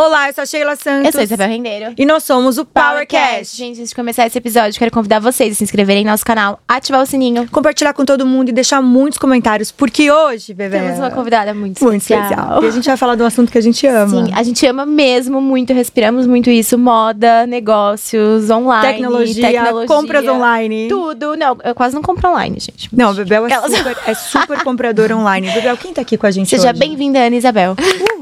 Olá, eu sou a Sheila Santos. Eu sou Isabel Rendeiro. E nós somos o PowerCast. Gente, antes de começar esse episódio, quero convidar vocês a se inscreverem no nosso canal, ativar o sininho. Compartilhar com todo mundo e deixar muitos comentários, porque hoje, bebê. Temos uma convidada muito, muito especial. E a gente vai falar de um assunto que a gente ama. Sim, a gente ama mesmo muito, respiramos muito isso: moda, negócios, online, tecnologia, tecnologia compras online. Tudo. Não, eu quase não compro online, gente. Não, Bebel é, Elas... super, é super compradora online. Bebel, quem tá aqui com a gente Seja bem-vinda, Ana Isabel. Uhul.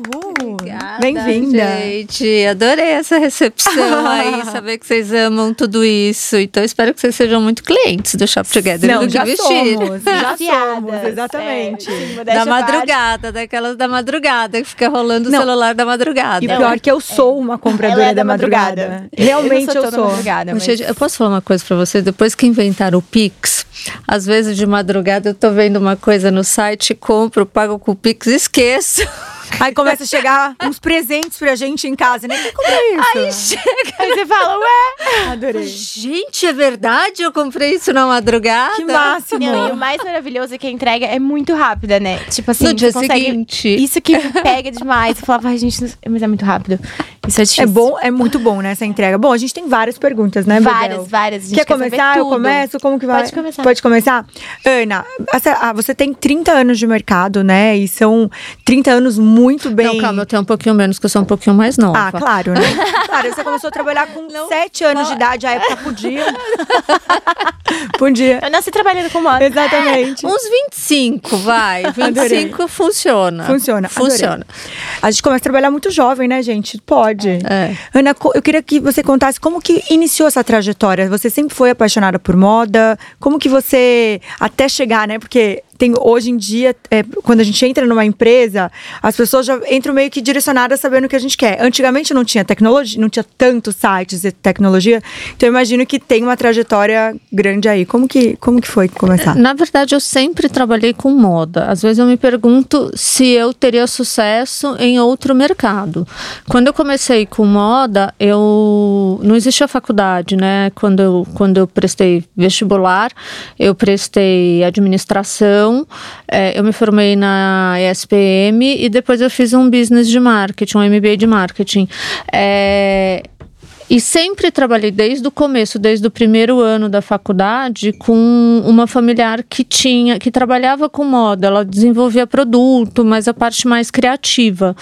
Bem-vinda. Gente, adorei essa recepção aí, saber que vocês amam tudo isso. Então, espero que vocês sejam muito clientes do Shop Together. Não, do já vestir. somos, já somos, exatamente. É, da madrugada, daquelas da madrugada, que fica rolando Não. o celular da madrugada. E pior que eu sou uma compradora é da, da madrugada. madrugada. Realmente eu, eu sou. sou. toda madrugada, mas... Eu posso falar uma coisa pra vocês? Depois que inventaram o Pix, às vezes de madrugada eu tô vendo uma coisa no site, compro, pago com o Pix e esqueço. Aí começa a chegar uns presentes pra gente em casa, né? Como é isso? Chega. Aí você fala, ué? Adorei. Gente, é verdade? Eu comprei isso na madrugada? Que máximo. Não, e o mais maravilhoso é que a entrega é muito rápida, né? Tipo assim, No dia você consegue... seguinte. Isso que me pega demais. Eu falava, ai, gente, mas é muito rápido. Isso é difícil. É bom, é muito bom, né, essa entrega. Bom, a gente tem várias perguntas, né, Bebel? Várias, várias. A gente Quer quer saber começar? Eu começo? Como que vai? Pode começar. Pode começar? Ana, ah, você tem 30 anos de mercado, né? E são 30 anos muito bem. Não, calma, eu tenho um pouquinho menos, que eu sou um pouquinho mais nova. Ah, claro, né? Claro, você começou a trabalhar com 7 anos de idade, a época podia. podia. Eu nasci trabalhando com moda. Exatamente. Uns 25, vai. 25 funciona. Funciona. adorei. Funciona. A gente começa a trabalhar muito jovem, né, gente? Pode. É. Ana, co- eu queria que você contasse como que iniciou essa trajetória. Você sempre foi apaixonada por moda? Como que você até chegar, né? Porque tem hoje em dia, é, quando a gente entra numa empresa, as pessoas já entram meio que direcionadas sabendo o que a gente quer. Antigamente não tinha tecnologia, não tinha tantos sites e tecnologia. Então eu imagino que tem uma trajetória grande aí. Como que, como que foi começar? Na verdade, eu sempre trabalhei com moda. Às vezes eu me pergunto se eu teria sucesso em outro mercado. Quando eu comecei com moda, eu não existia faculdade, né? Quando eu, quando eu prestei vestibular, eu prestei administração, eh, eu me formei na ESPM e depois eu fiz um business de marketing, um MBA de marketing. Eh, e sempre trabalhei desde o começo, desde o primeiro ano da faculdade, com uma familiar que tinha, que trabalhava com moda. Ela desenvolvia produto, mas a parte mais criativa.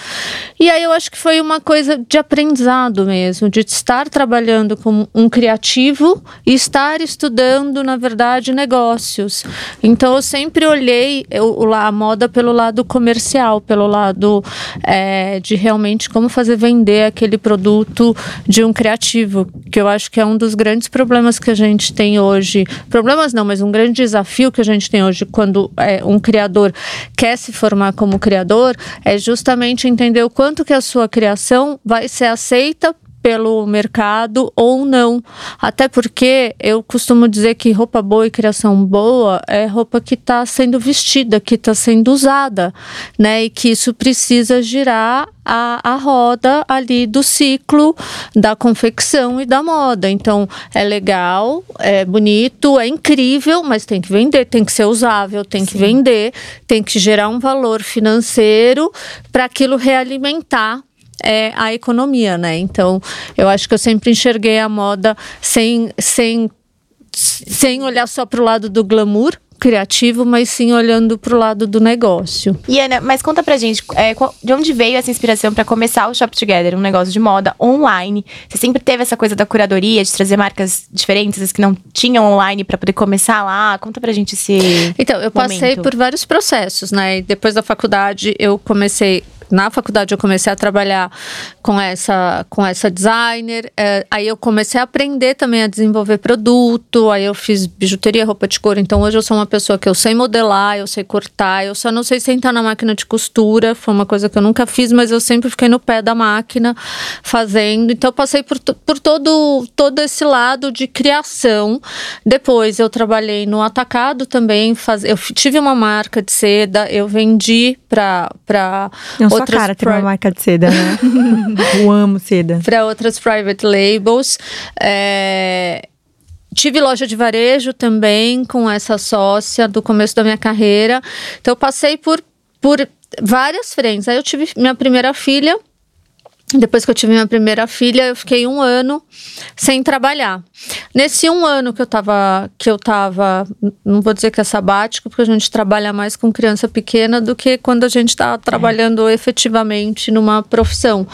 E aí eu acho que foi uma coisa de aprendizado mesmo, de estar trabalhando com um criativo e estar estudando, na verdade, negócios. Então eu sempre olhei eu- a moda pelo lado comercial, pelo lado eh, de realmente como fazer vender aquele produto de um criativo, que eu acho que é um dos grandes problemas que a gente tem hoje. Problemas não, mas um grande desafio que a gente tem hoje quando é, um criador quer se formar como criador é justamente entender o quanto que a sua criação vai ser aceita pelo mercado ou não. Até porque eu costumo dizer que roupa boa e criação boa é roupa que está sendo vestida, que está sendo usada, né? E que isso precisa girar a, a roda ali do ciclo da confecção e da moda. Então é legal, é bonito, é incrível, mas tem que vender, tem que ser usável, tem que vender, tem que gerar um valor financeiro para aquilo realimentar é a economia, né? Então, eu acho que eu sempre enxerguei a moda sem, sem, sem olhar só para o lado do glamour criativo, mas sim olhando para o lado do negócio. E Ana, mas conta pra gente, é, de onde veio essa inspiração pra começar o Shop Together, um negócio de moda online? Você sempre teve essa coisa da curadoria, de trazer marcas diferentes, as que não tinham online pra poder começar lá? Conta pra gente esse Então, eu passei momento. por vários processos, né? Depois da faculdade, eu comecei. Na faculdade, eu comecei a trabalhar com essa, com essa designer. eh, aí, eu comecei a aprender também a desenvolver produto. Aí, eu fiz bijuteria, roupa de couro. Então, hoje eu sou uma pessoa que eu sei modelar, eu sei cortar. Eu só não sei sentar na máquina de costura. Foi uma coisa que eu nunca fiz, mas eu sempre fiquei no pé da máquina fazendo. Então, eu passei por, por todo, todo esse lado de criação. Depois, eu trabalhei no atacado também. Faz, eu tive uma marca de seda, eu vendi para sua outras cara tem uma marca de seda, né? Eu amo seda. para outras private labels. É, Tive loja de varejo também com essa sócia do começo da minha carreira. Então, eu passei por, por várias frentes. Aí, eu tive minha primeira filha. Depois que eu tive minha primeira filha, eu fiquei um ano sem trabalhar. Nesse um ano que eu tava, que eu tava, não vou dizer que é sabático, porque a gente trabalha mais com criança pequena do que quando a gente está trabalhando é. efetivamente numa profissão.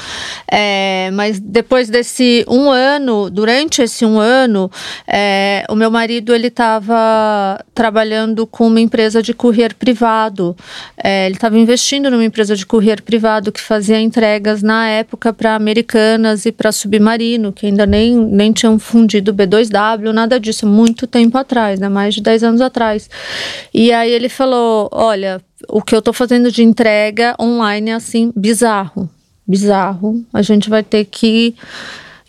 É, mas depois desse um ano, durante esse um ano, é, o meu marido ele estava trabalhando com uma empresa de courier privado. É, ele estava investindo numa empresa de courier privado que fazia entregas na época para Americanas e para Submarino, que ainda nem, nem tinham fundido B2W, nada disso, muito tempo atrás, né? Mais de 10 anos atrás. E aí ele falou: olha, o que eu tô fazendo de entrega online é assim, bizarro. Bizarro. A gente vai ter que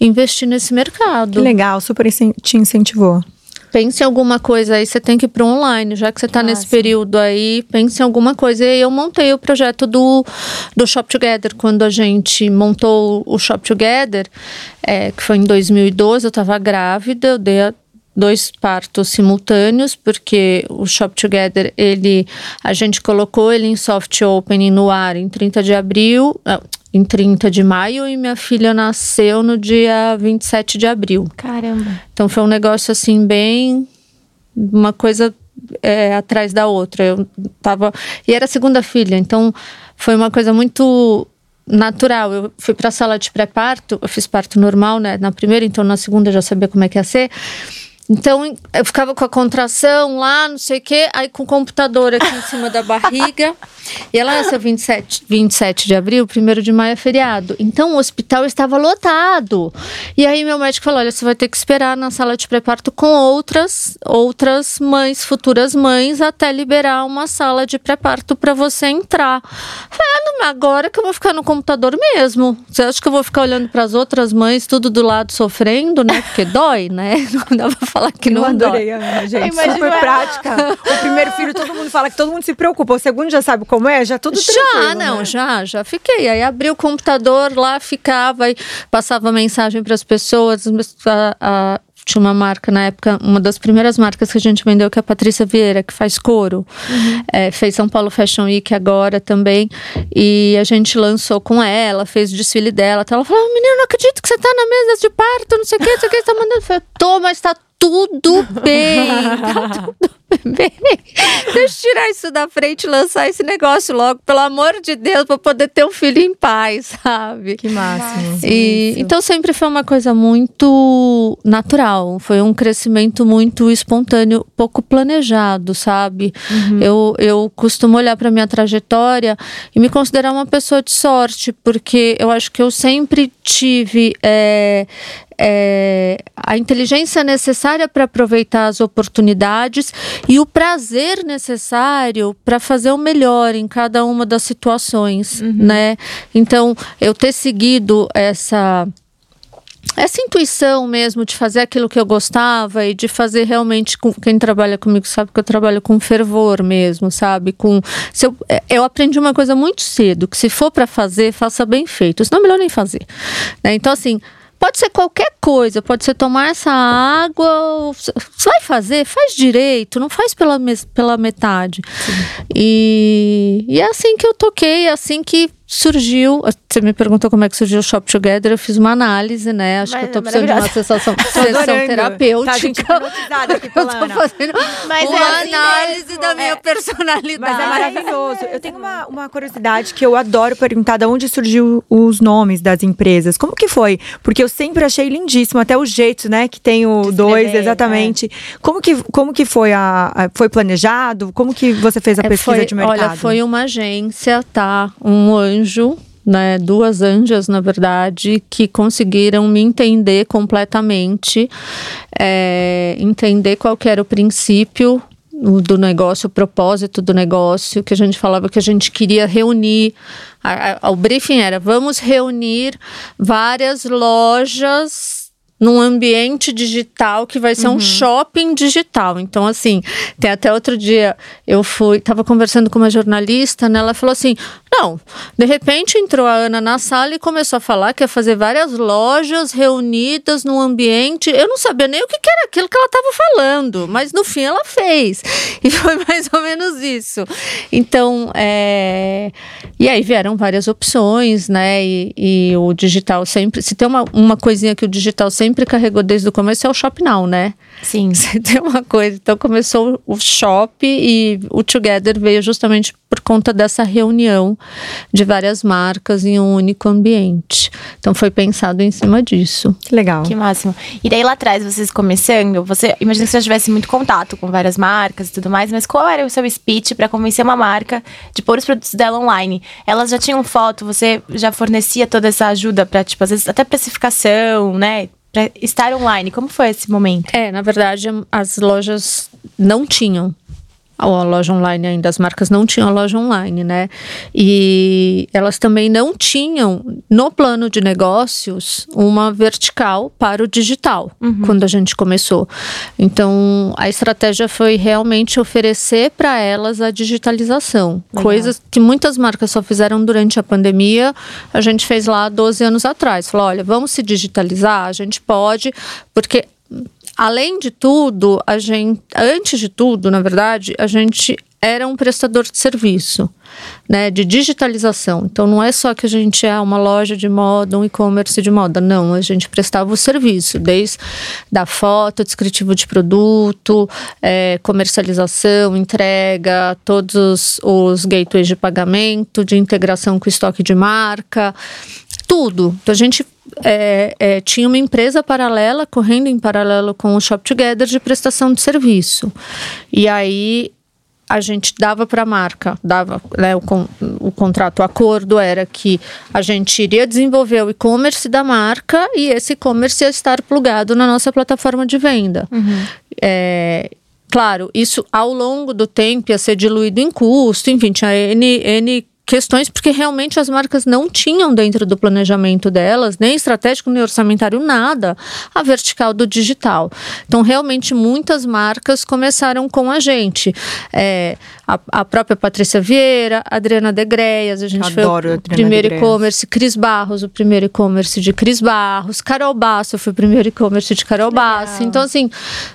investir nesse mercado. Que legal, super te incentivou. Pense em alguma coisa aí, você tem que ir para online, já que você está nesse período aí, pense em alguma coisa. E aí eu montei o projeto do, do Shop Together. Quando a gente montou o Shop Together, é, que foi em 2012, eu estava grávida, eu dei a, dois partos simultâneos, porque o Shop Together, ele, a gente colocou ele em soft opening no ar em 30 de abril, em 30 de maio e minha filha nasceu no dia 27 de abril. Caramba. Então foi um negócio assim bem uma coisa é, atrás da outra. Eu tava e era a segunda filha, então foi uma coisa muito natural. Eu fui para a sala de pré-parto, eu fiz parto normal, né, na primeira, então na segunda eu já sabia como é que ia ser. Então, eu ficava com a contração lá, não sei o quê, aí com o computador aqui em cima da barriga. E ela nasceu 27, 27 de abril, 1 de maio é feriado. Então, o hospital estava lotado. E aí, meu médico falou: olha, você vai ter que esperar na sala de pré-parto com outras, outras mães, futuras mães, até liberar uma sala de pré-parto para você entrar. Falei, ah, agora que eu vou ficar no computador mesmo. Você acha que eu vou ficar olhando para as outras mães, tudo do lado sofrendo, né? Porque dói, né? Não dá pra falar que eu não adorei, Ana, gente. Super prática. O primeiro filho, todo mundo fala que todo mundo se preocupa. O segundo já sabe como é, já tudo Já, não, né? já, já fiquei. Aí abri o computador lá, ficava e passava mensagem para as pessoas. A, a, tinha uma marca na época, uma das primeiras marcas que a gente vendeu, que é a Patrícia Vieira, que faz couro. Uhum. É, fez São Paulo Fashion Week agora também. E a gente lançou com ela, fez o desfile dela. Então ela falou: Menina, não acredito que você tá na mesa de parto, não sei o que, não sei o que, você tá mandando. Eu falei, tô, mas tá tudo bem. Tá tudo bem. Deixa eu tirar isso da frente e lançar esse negócio logo, pelo amor de Deus, para poder ter um filho em paz, sabe? Que máximo. E, então sempre foi uma coisa muito natural, foi um crescimento muito espontâneo, pouco planejado, sabe? Uhum. Eu, eu costumo olhar para minha trajetória e me considerar uma pessoa de sorte, porque eu acho que eu sempre tive é, é, a inteligência necessária para aproveitar as oportunidades e o prazer necessário para fazer o melhor em cada uma das situações, uhum. né? Então, eu ter seguido essa essa intuição mesmo de fazer aquilo que eu gostava e de fazer realmente com quem trabalha comigo sabe que eu trabalho com fervor mesmo, sabe? Com se eu, é, eu aprendi uma coisa muito cedo que se for para fazer faça bem feito, senão é melhor nem fazer. Né? Então assim Pode ser qualquer coisa, pode ser tomar essa água. Você vai fazer, faz direito, não faz pela, pela metade. E, e é assim que eu toquei, é assim que surgiu. Você me perguntou como é que surgiu o Shop Together. Eu fiz uma análise, né? Acho Mas, que eu tô precisando de uma sessão, sessão terapêutica. Tá, gente, aqui eu tô fazendo Mas uma é assim análise mesmo. da minha é. personalidade. Mas é maravilhoso. Eu tenho uma, uma curiosidade que eu adoro perguntar de onde surgiu os nomes das empresas. Como que foi? Porque eu sempre achei lindíssimo, até o jeito, né? Que tem o dois, exatamente. É. Como, que, como que foi a, a, Foi planejado? Como que você fez a é, pesquisa foi, de mercado? Olha, foi uma agência, tá? Um anjo anjo, né, duas anjas, na verdade, que conseguiram me entender completamente, é, entender qual era o princípio do negócio, o propósito do negócio, que a gente falava que a gente queria reunir. A, a, o briefing era: vamos reunir várias lojas num ambiente digital que vai ser uhum. um shopping digital. Então, assim, tem até outro dia eu fui, estava conversando com uma jornalista, né? Ela falou assim: Não. De repente entrou a Ana na sala e começou a falar que ia fazer várias lojas reunidas num ambiente. Eu não sabia nem o que, que era aquilo que ela estava falando, mas no fim ela fez. E foi mais ou menos isso. Então, é... e aí vieram várias opções, né? E, e, o digital sempre. Se tem uma, uma coisinha que o digital sempre carregou desde o começo, é o Shop Now, né? Sim. Se tem uma coisa. Então começou o Shop e o Together veio justamente por conta dessa reunião de várias marcas em um único ambiente. Então foi pensado em cima disso. Que legal. Que máximo. E daí lá atrás, vocês começando, você imagina que você já tivesse muito contato com várias marcas e tudo mais, mas qual era o seu speech para convencer uma marca de pôr os produtos dela online? Elas já tinham foto, você já fornecia toda essa ajuda para, tipo, às vezes até precificação, né? Para estar online. Como foi esse momento? É, na verdade, as lojas não tinham a loja online ainda, as marcas não tinham a loja online, né? E elas também não tinham no plano de negócios uma vertical para o digital uhum. quando a gente começou. Então a estratégia foi realmente oferecer para elas a digitalização, Legal. coisas que muitas marcas só fizeram durante a pandemia, a gente fez lá 12 anos atrás. Falou, olha, vamos se digitalizar, a gente pode, porque além de tudo, a gente, antes de tudo, na verdade, a gente era um prestador de serviço, né, de digitalização. Então não é só que a gente é uma loja de moda, um e-commerce de moda, não, a gente prestava o serviço, desde da foto, descritivo de produto, é, comercialização, entrega, todos os gateways de pagamento, de integração com o estoque de marca, tudo. Então a gente é, é, tinha uma empresa paralela, correndo em paralelo com o Shop Together, de prestação de serviço. E aí a gente dava para a marca, dava né, o, o contrato, o acordo era que a gente iria desenvolver o e-commerce da marca e esse e-commerce ia estar plugado na nossa plataforma de venda. Uhum. É, claro, isso ao longo do tempo ia ser diluído em custo, enfim, tinha N, N questões porque realmente as marcas não tinham dentro do planejamento delas, nem estratégico, nem orçamentário, nada, a vertical do digital. Então, realmente, muitas marcas começaram com a gente. É, a, a, própria Patrícia Vieira, Adriana Degreias, a gente Adoro foi o primeiro e-commerce, Cris Barros, o primeiro e-commerce de Cris Barros, Carol Basso foi o primeiro e-commerce de Carol. Basso. Então, assim,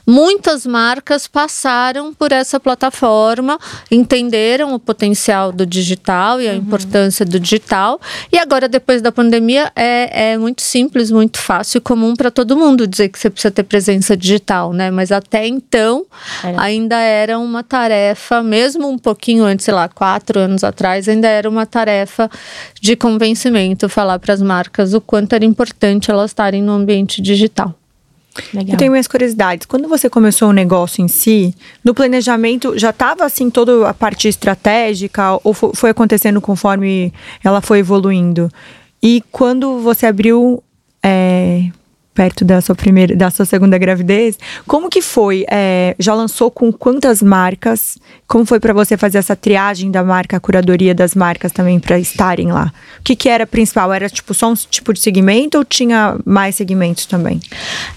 muitas marcas passaram por essa plataforma, entenderam o potencial do digital e a uhum. importância do digital. E agora, depois da pandemia, é, é muito simples, muito fácil e comum para todo mundo dizer que você precisa ter presença digital, né? Mas até então, era. ainda era uma tarefa, mesmo um pouquinho antes, sei lá, quatro anos atrás, ainda era uma tarefa de convencimento falar para as marcas o quanto era importante elas estarem no ambiente digital. Legal. Eu tenho minhas curiosidades. Quando você começou o negócio em si, no planejamento já estava assim toda a parte estratégica ou foi acontecendo conforme ela foi evoluindo? E quando você abriu é, perto da sua primeira, da sua segunda gravidez. Como que foi? É, já lançou com quantas marcas? Como foi para você fazer essa triagem da marca, a curadoria das marcas também para estarem lá? O que, que era principal? Era tipo só um tipo de segmento ou tinha mais segmentos também?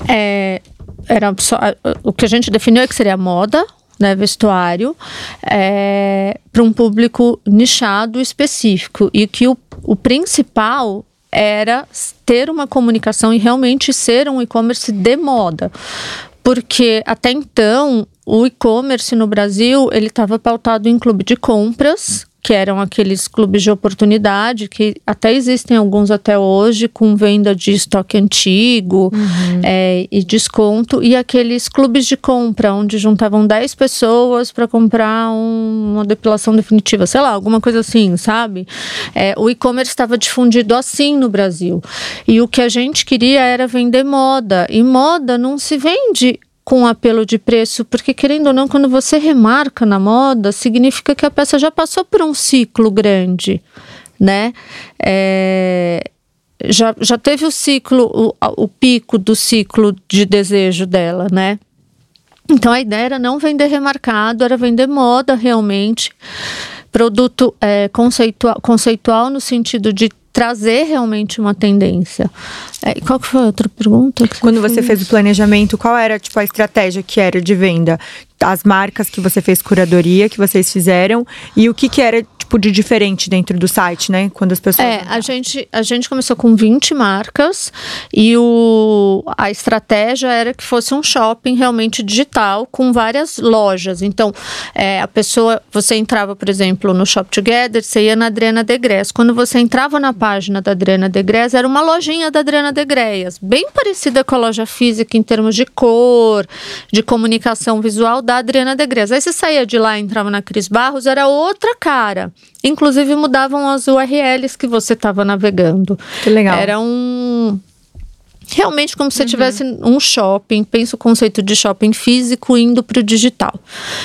É, era só o que a gente definiu é que seria moda, né, vestuário, é, para um público nichado específico e que o, o principal era ter uma comunicação e realmente ser um e-commerce de moda. Porque até então o e-commerce no Brasil ele estava pautado em clube de compras que eram aqueles clubes de oportunidade, que até existem alguns até hoje, com venda de estoque antigo uhum. é, e desconto, e aqueles clubes de compra, onde juntavam 10 pessoas para comprar um, uma depilação definitiva, sei lá, alguma coisa assim, sabe? É, o e-commerce estava difundido assim no Brasil. E o que a gente queria era vender moda, e moda não se vende com apelo de preço, porque querendo ou não, quando você remarca na moda, significa que a peça já passou por um ciclo grande, né? É, já, já teve o ciclo, o, o pico do ciclo de desejo dela, né? Então a ideia era não vender remarcado, era vender moda realmente. Produto é, conceitual, conceitual no sentido de trazer realmente uma tendência. É, qual que foi a outra pergunta? Quando você, fez? fez o planejamento, qual era tipo a estratégia que era de venda? As marcas que você fez curadoria, que vocês fizeram, e o que que era tipo de diferente dentro do site, né? Quando as pessoas. É, a gente, a gente começou com 20 marcas e o, a estratégia era que fosse um shopping realmente digital com várias lojas. Então, é, a pessoa, você entrava, por exemplo, no Shop Together, você ia na Adriana Degres. Quando você entrava na página da Adriana Degres, era uma lojinha da Adriana Degreias, bem parecida com a loja física em termos de cor, de comunicação visual da Adriana Degres. Aí você saía de lá e entrava na Cris Barros, era outra cara. Inclusive mudavam as URLs que você estava navegando. Que legal. Era um realmente como se você tivesse um shopping, pensa o conceito de shopping físico indo para o digital.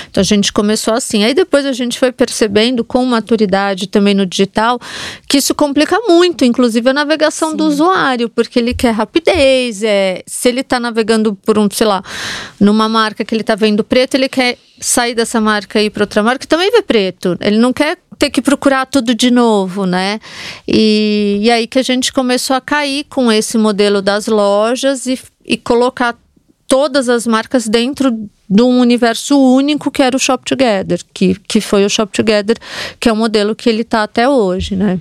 Então a gente começou assim. Aí depois a gente foi percebendo com maturidade também no digital que isso complica muito, inclusive a navegação do usuário, porque ele quer rapidez, é, se ele está navegando por um, sei lá, numa marca que ele está vendo preto, ele quer sair dessa marca e ir para outra marca que também vê preto. Ele não quer ter que procurar tudo de novo, né? E, e aí que a gente começou a cair com esse modelo das lojas e, e colocar todas as marcas dentro de um universo único que era o Shop Together, que, que foi o Shop Together, que é o modelo que ele está até hoje, né?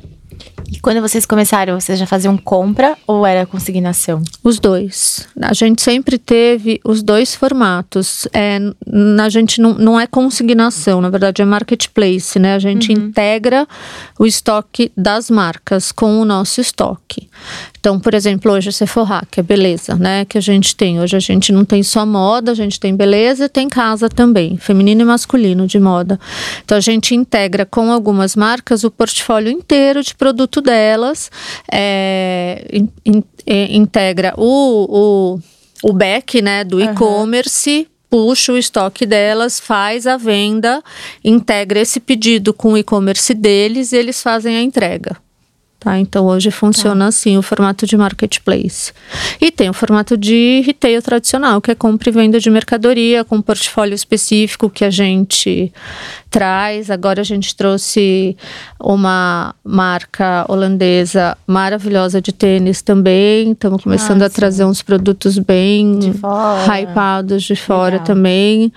E quando vocês começaram, vocês já faziam compra ou era consignação? Os dois. A gente sempre teve os dois formatos. É, a gente não, não é consignação, na verdade é marketplace, né? A gente uhum. integra o estoque das marcas com o nosso estoque. Então, por exemplo, hoje a Sephora, que é beleza, né? Que a gente tem. Hoje a gente não tem só moda, a gente tem beleza e tem casa também, feminino e masculino de moda. Então a gente integra com algumas marcas o portfólio inteiro de delas, é, in, in, é, integra o, o, o back né, do uhum. e-commerce puxa o estoque delas, faz a venda, integra esse pedido com o e-commerce deles e eles fazem a entrega. Tá? Então hoje funciona tá. assim o formato de marketplace. E tem o formato de retail tradicional, que é compra e venda de mercadoria com um portfólio específico que a gente traz. Agora a gente trouxe uma marca holandesa maravilhosa de tênis também. Estamos começando ah, a trazer uns produtos bem de hypados de fora Legal. também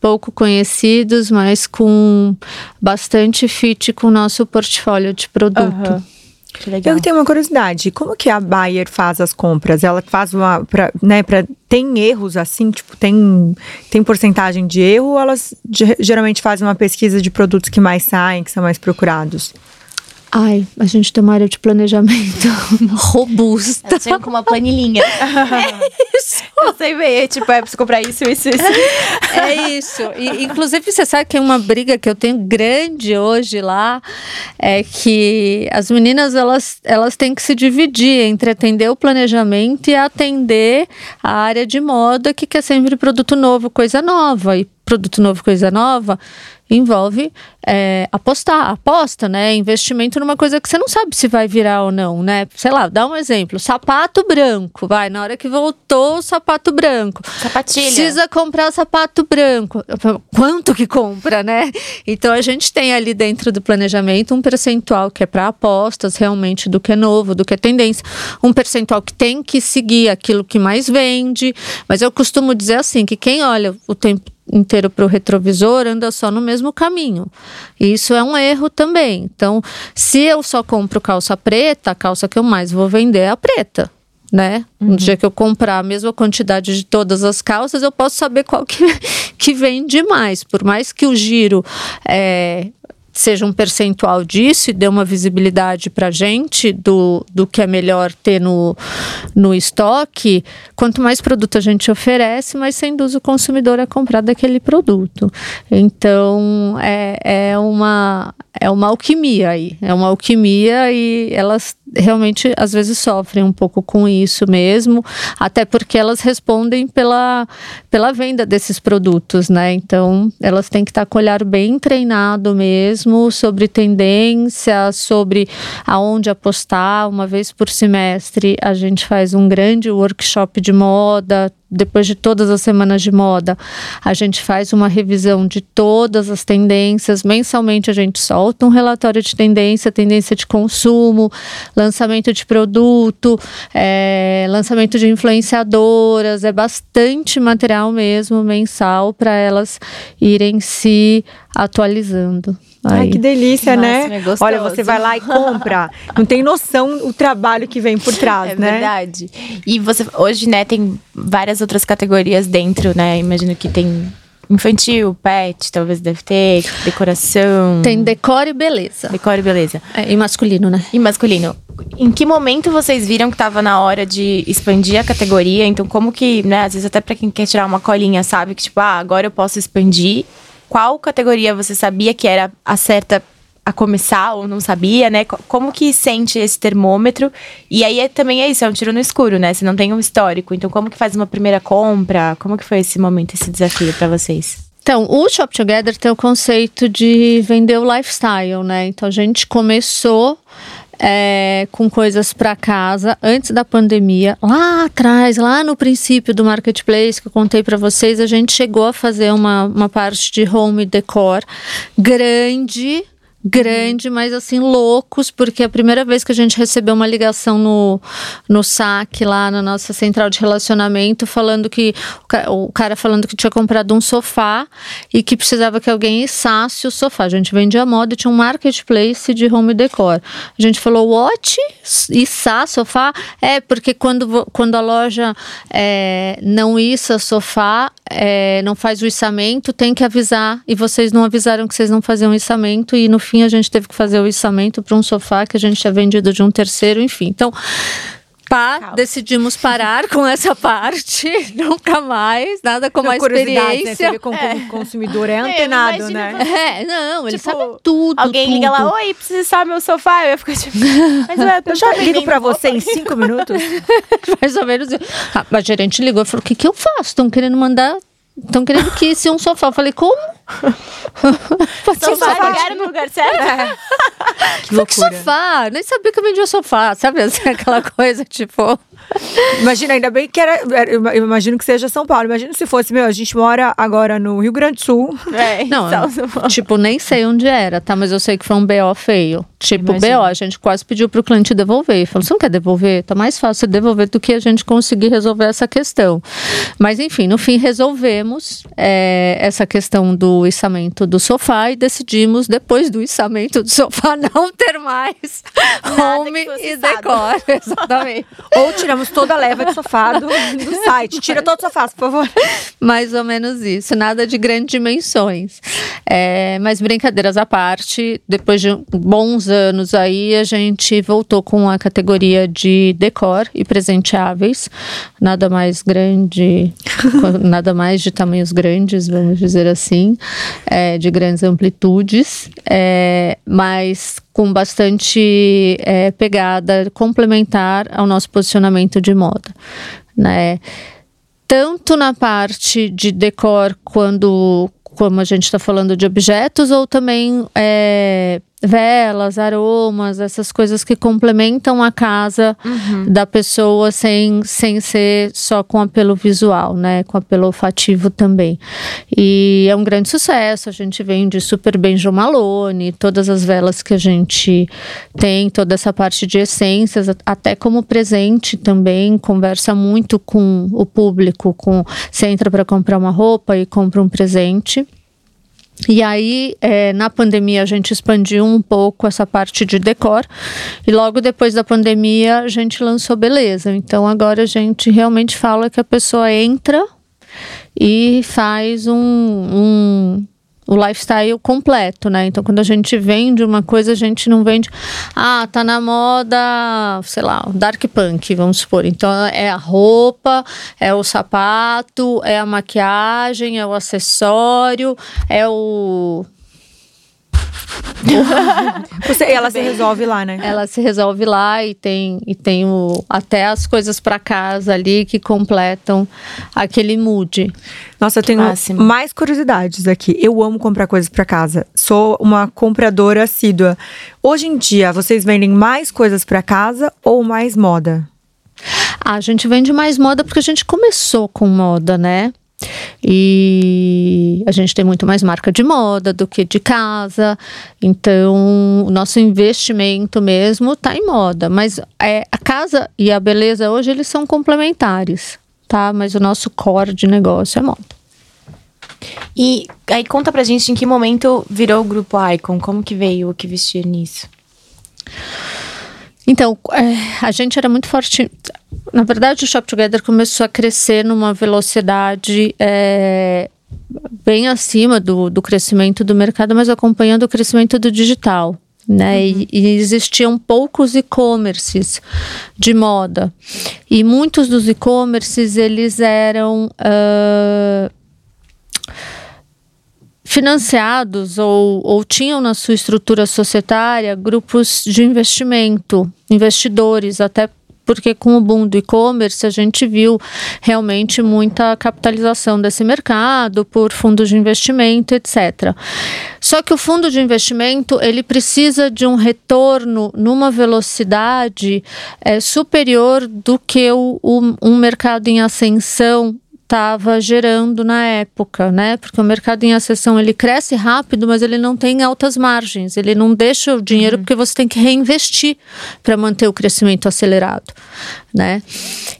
pouco conhecidos, mas com bastante fit com o nosso portfólio de produto. Uhum. Que legal. Eu tenho uma curiosidade. Como que a Bayer faz as compras? Ela faz uma. Pra, né, pra, tem erros assim? Tipo, tem, tem porcentagem de erro ou elas geralmente fazem uma pesquisa de produtos que mais saem, que são mais procurados? Ai, a gente tem uma área de planejamento robusta. Eu tenho com uma planilhinha. é isso. Eu sei ver, tipo, é preciso comprar isso, isso, isso. É isso. E, inclusive, você sabe que é uma briga que eu tenho grande hoje lá, é que as meninas, elas, elas têm que se dividir entre atender o planejamento e atender a área de moda, que quer sempre produto novo, coisa nova. E produto novo, coisa nova, envolve é, apostar, aposta, né? Investimento numa coisa que você não sabe se vai virar ou não, né? Sei lá, dá um exemplo. Sapato branco, vai, na hora que voltou o sapato branco. Sapatilha. Precisa comprar sapato branco. Quanto que compra, né? Então a gente tem ali dentro do planejamento um percentual que é para apostas realmente do que é novo, do que é tendência. Um percentual que tem que seguir aquilo que mais vende. Mas eu costumo dizer assim, que quem olha o tempo inteiro para o retrovisor anda só no mesmo caminho. Isso é um erro também. Então, se eu só compro calça preta, a calça que eu mais vou vender é a preta. Né? Uhum. No dia que eu comprar a mesma quantidade de todas as calças, eu posso saber qual que, que vende mais. Por mais que o giro é, seja um percentual disso e dê uma visibilidade para a gente do, do que é melhor ter no, no estoque, quanto mais produto a gente oferece, mais sem dúvida o consumidor a comprar daquele produto. Então, é, é, uma, é uma alquimia aí, é uma alquimia e elas realmente às vezes sofrem um pouco com isso mesmo, até porque elas respondem pela, pela venda desses produtos, né? Então, elas têm que estar com o olhar bem treinado mesmo sobre tendência, sobre aonde apostar. Uma vez por semestre, a gente faz um grande workshop de moda, depois de todas as semanas de moda, a gente faz uma revisão de todas as tendências. Mensalmente a gente solta um relatório de tendência, tendência de consumo, lançamento de produto, é, lançamento de influenciadoras. É bastante material mesmo mensal para elas irem se atualizando. Ai, Aí. que delícia, Que né? é. Olha, você vai lá e compra. Não tem noção o trabalho que vem por trás, É né? verdade. E você hoje, né, tem várias outras categorias dentro, né? Imagino que tem infantil, pet, talvez deve ter, decoração. Tem decor e beleza. decoro e beleza. É, e masculino, né? E masculino. Em que momento vocês viram que tava na hora de expandir a categoria? Então, como que, né, às vezes até pra quem quer tirar uma colinha, sabe? Que tipo, ah, agora eu posso expandir. Qual categoria você sabia que era a certa a começar ou não sabia, né? Co- Como que sente esse termômetro? E aí é, também é isso, é um tiro no escuro, né? Você não tem um histórico. Então, como que faz uma primeira compra? Como que foi esse momento, esse desafio pra vocês? Então, o Shop Together tem o conceito de vender o lifestyle, né? Então, a gente começou é, com coisas para casa antes da pandemia. Lá atrás, lá no princípio do marketplace que eu contei para vocês, a gente chegou a fazer uma, uma parte de home decor grande. Grande, mas assim, loucos, porque a primeira vez que a gente recebeu uma ligação no, no saque lá na nossa central de relacionamento, falando que o ca- o cara falando que tinha comprado um sofá e que precisava que alguém içasse o sofá. A gente vendia moda e tinha um marketplace de home decor. A gente falou, what? Içar sofá? É, porque quando, quando a loja é, não iça sofá, é, não faz o içamento, tem que avisar. E vocês não avisaram que vocês não faziam içamento e no fim a gente teve que fazer o içamento para um sofá que a gente tinha vendido de um terceiro, enfim. Então, pá, Caos. decidimos parar com essa parte, nunca mais, nada como a né? Experiência. vê como o consumidor é eu antenado, imagino né? É, não, ele Tipo, sabe tudo. Alguém liga lá, oi, precisa só meu sofá. Eu ia ficar tipo, mas ué, Eu já ligo pra você em cinco minutos. Mais ou menos. Ah, a gerente ligou e falou: o que, que eu faço? Estão querendo mandar. Estão querendo que esse um sofá. Eu falei, como? Pode sofá. ligaram no lugar certo? Que Que loucura. sofá? Nem sabia que eu vendia sofá, sabe? Assim, aquela coisa, tipo. Imagina, ainda bem que era. Eu imagino que seja São Paulo. Imagina se fosse, meu, a gente mora agora no Rio Grande do Sul. É, Não, só- só- tipo, nem sei onde era, tá? Mas eu sei que foi um BO feio. Tipo, Imagino. BO, a gente quase pediu pro cliente devolver. Falou, você não quer devolver? Tá mais fácil devolver do que a gente conseguir resolver essa questão. Mas, enfim, no fim, resolvemos é, essa questão do içamento do sofá e decidimos, depois do içamento do sofá, não ter mais Nada home e decor. Exatamente. Ou tiramos toda a leva de sofá do, do site. Tira todos os sofás, por favor. Mais ou menos isso, nada de grandes dimensões. É, mas brincadeiras à parte, depois de bons anos aí, a gente voltou com a categoria de decor e presenteáveis. Nada mais grande, nada mais de tamanhos grandes, vamos dizer assim, é, de grandes amplitudes, é, mas com bastante é, pegada complementar ao nosso posicionamento de moda. Né? tanto na parte de decor, quando como a gente está falando de objetos, ou também é, velas, aromas, essas coisas que complementam a casa da pessoa sem, sem ser só com apelo visual, né? Com apelo olfativo também. E é um grande sucesso. A gente vende super bem Jo Malone, todas as velas que a gente tem, toda essa parte de essências, até como presente também, conversa muito com o público, com você entra para comprar uma roupa e compra um presente. E aí, é, na pandemia, a gente expandiu um pouco essa parte de decor. E logo depois da pandemia, a gente lançou beleza. Então, agora a gente realmente fala que a pessoa entra e faz um, um o lifestyle completo, né? Então, quando a gente vende uma coisa, a gente não vende, ah, tá na moda, sei lá, dark punk, vamos supor. Então, é a roupa, é o sapato, é a maquiagem, é o acessório, é o Você, ela se resolve lá, né? ela se resolve lá e tem e tem o, até as coisas para casa ali que completam aquele mood. Nossa, eu tenho Máximo. mais curiosidades aqui. Eu amo comprar coisas pra casa. Sou uma compradora assídua. Hoje em dia, vocês vendem mais coisas pra casa ou mais moda? Ah, a gente vende mais moda porque a gente começou com moda, né? E a gente tem muito mais marca de moda do que de casa. Então, o nosso investimento mesmo está em moda. Mas é, a casa e a beleza hoje eles são complementares, tá? Mas o nosso core de negócio é moda. E aí conta pra gente em que momento virou o grupo Icon, como que veio o que vestir nisso? Então, é, a gente era muito forte. Na verdade, o Shop Together começou a crescer numa velocidade é, bem acima do, do crescimento do mercado, mas acompanhando o crescimento do digital. Né? Uhum. E, e, existiam poucos e-commerces de moda e muitos dos e-commerces eles eram uh, financiados ou, ou tinham na sua estrutura societária grupos de investimento, investidores, até porque com o boom do e-commerce a gente viu realmente muita capitalização desse mercado por fundos de investimento, etc. Só que o fundo de investimento ele precisa de um retorno numa velocidade é, superior do que o, o, um mercado em ascensão estava gerando na época, né? Porque o mercado em acessão ele cresce rápido, mas ele não tem altas margens, ele não deixa o dinheiro uhum. porque você tem que reinvestir para manter o crescimento acelerado, né?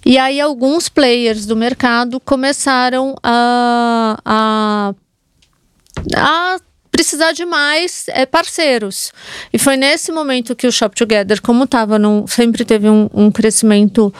E aí alguns players do mercado começaram a, a, a precisar de mais é, parceiros. E foi nesse momento que o Shop Together, como estava sempre teve um, um crescimento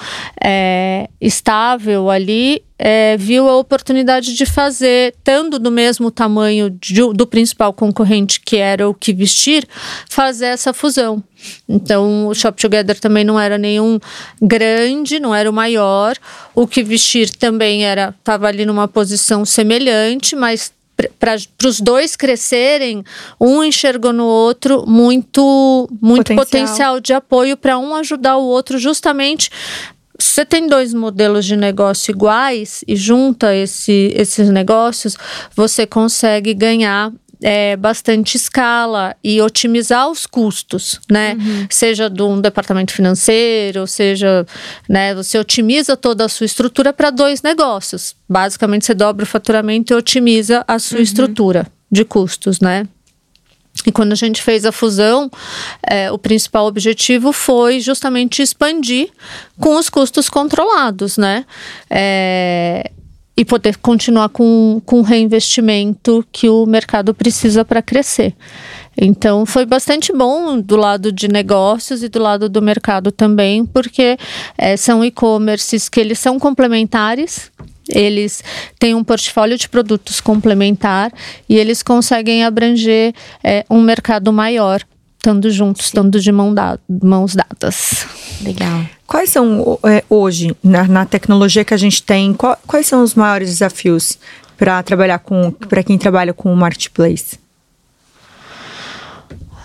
é, estável ali, é, viu a oportunidade de fazer, estando do mesmo tamanho de, do principal concorrente, que era o que vestir, fazer essa fusão. Então, o Shop Together também não era nenhum grande, não era o maior. O que vestir também era estava ali numa posição semelhante, mas para os dois crescerem, um enxergou no outro muito, muito potencial, potencial de apoio para um ajudar o outro, justamente você tem dois modelos de negócio iguais e junta esse, esses negócios, você consegue ganhar é, bastante escala e otimizar os custos, né? Uhum. Seja de um departamento financeiro, seja, né? Você otimiza toda a sua estrutura para dois negócios. Basicamente, você dobra o faturamento e otimiza a sua uhum. estrutura de custos, né? E quando a gente fez a fusão, é, o principal objetivo foi justamente expandir com os custos controlados, né? É, e poder continuar com, com o reinvestimento que o mercado precisa para crescer. Então foi bastante bom do lado de negócios e do lado do mercado também, porque é, são e-commerces que eles são complementares, eles têm um portfólio de produtos complementar e eles conseguem abranger é, um mercado maior, estando juntos, estando de mão da, mãos dadas. Legal. Quais são é, hoje, na, na, tecnologia que a gente tem, qual, quais são os maiores desafios para trabalhar com, para quem trabalha com o marketplace?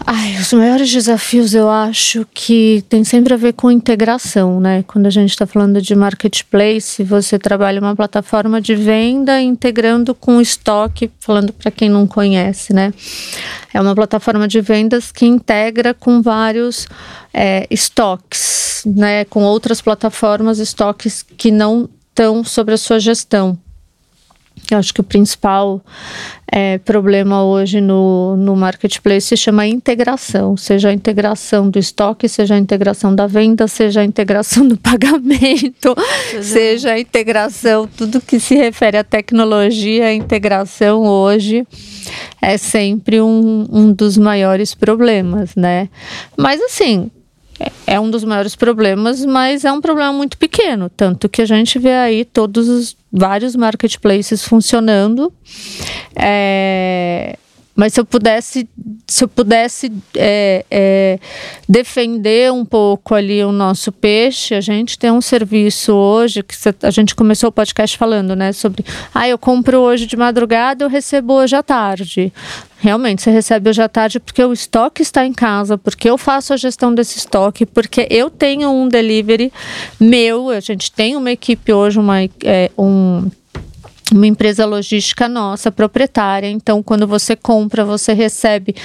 Ai, os maiores desafios eu acho que tem sempre a ver com integração, né? Quando a gente está falando de marketplace, você trabalha uma plataforma de venda integrando com estoque, falando para quem não conhece, né? É uma plataforma de vendas que integra com vários é, estoques, né? Com outras plataformas, estoques que não estão sobre a sua gestão. Eu acho que o principal é, problema hoje no, no marketplace se chama integração, seja a integração do estoque, seja a integração da venda, seja a integração do pagamento, seja a integração, tudo que se refere à tecnologia, a integração hoje é sempre um, um dos maiores problemas, né? Mas assim, é um dos maiores problemas, mas é um problema muito pequeno. Tanto que a gente vê aí todos os vários marketplaces funcionando. É, mas se eu pudesse, se eu pudesse é, é, defender um pouco ali o nosso peixe, a gente tem um serviço hoje que a gente começou o podcast falando, né, sobre, ah, eu compro hoje de madrugada, eu recebo hoje à tarde. Realmente, você recebe hoje à tarde porque o estoque está em casa, porque eu faço a gestão desse estoque, porque eu tenho um delivery meu, a gente tem uma equipe hoje, uma, é, um uma empresa logística nossa, proprietária. Então, quando você compra, você recebe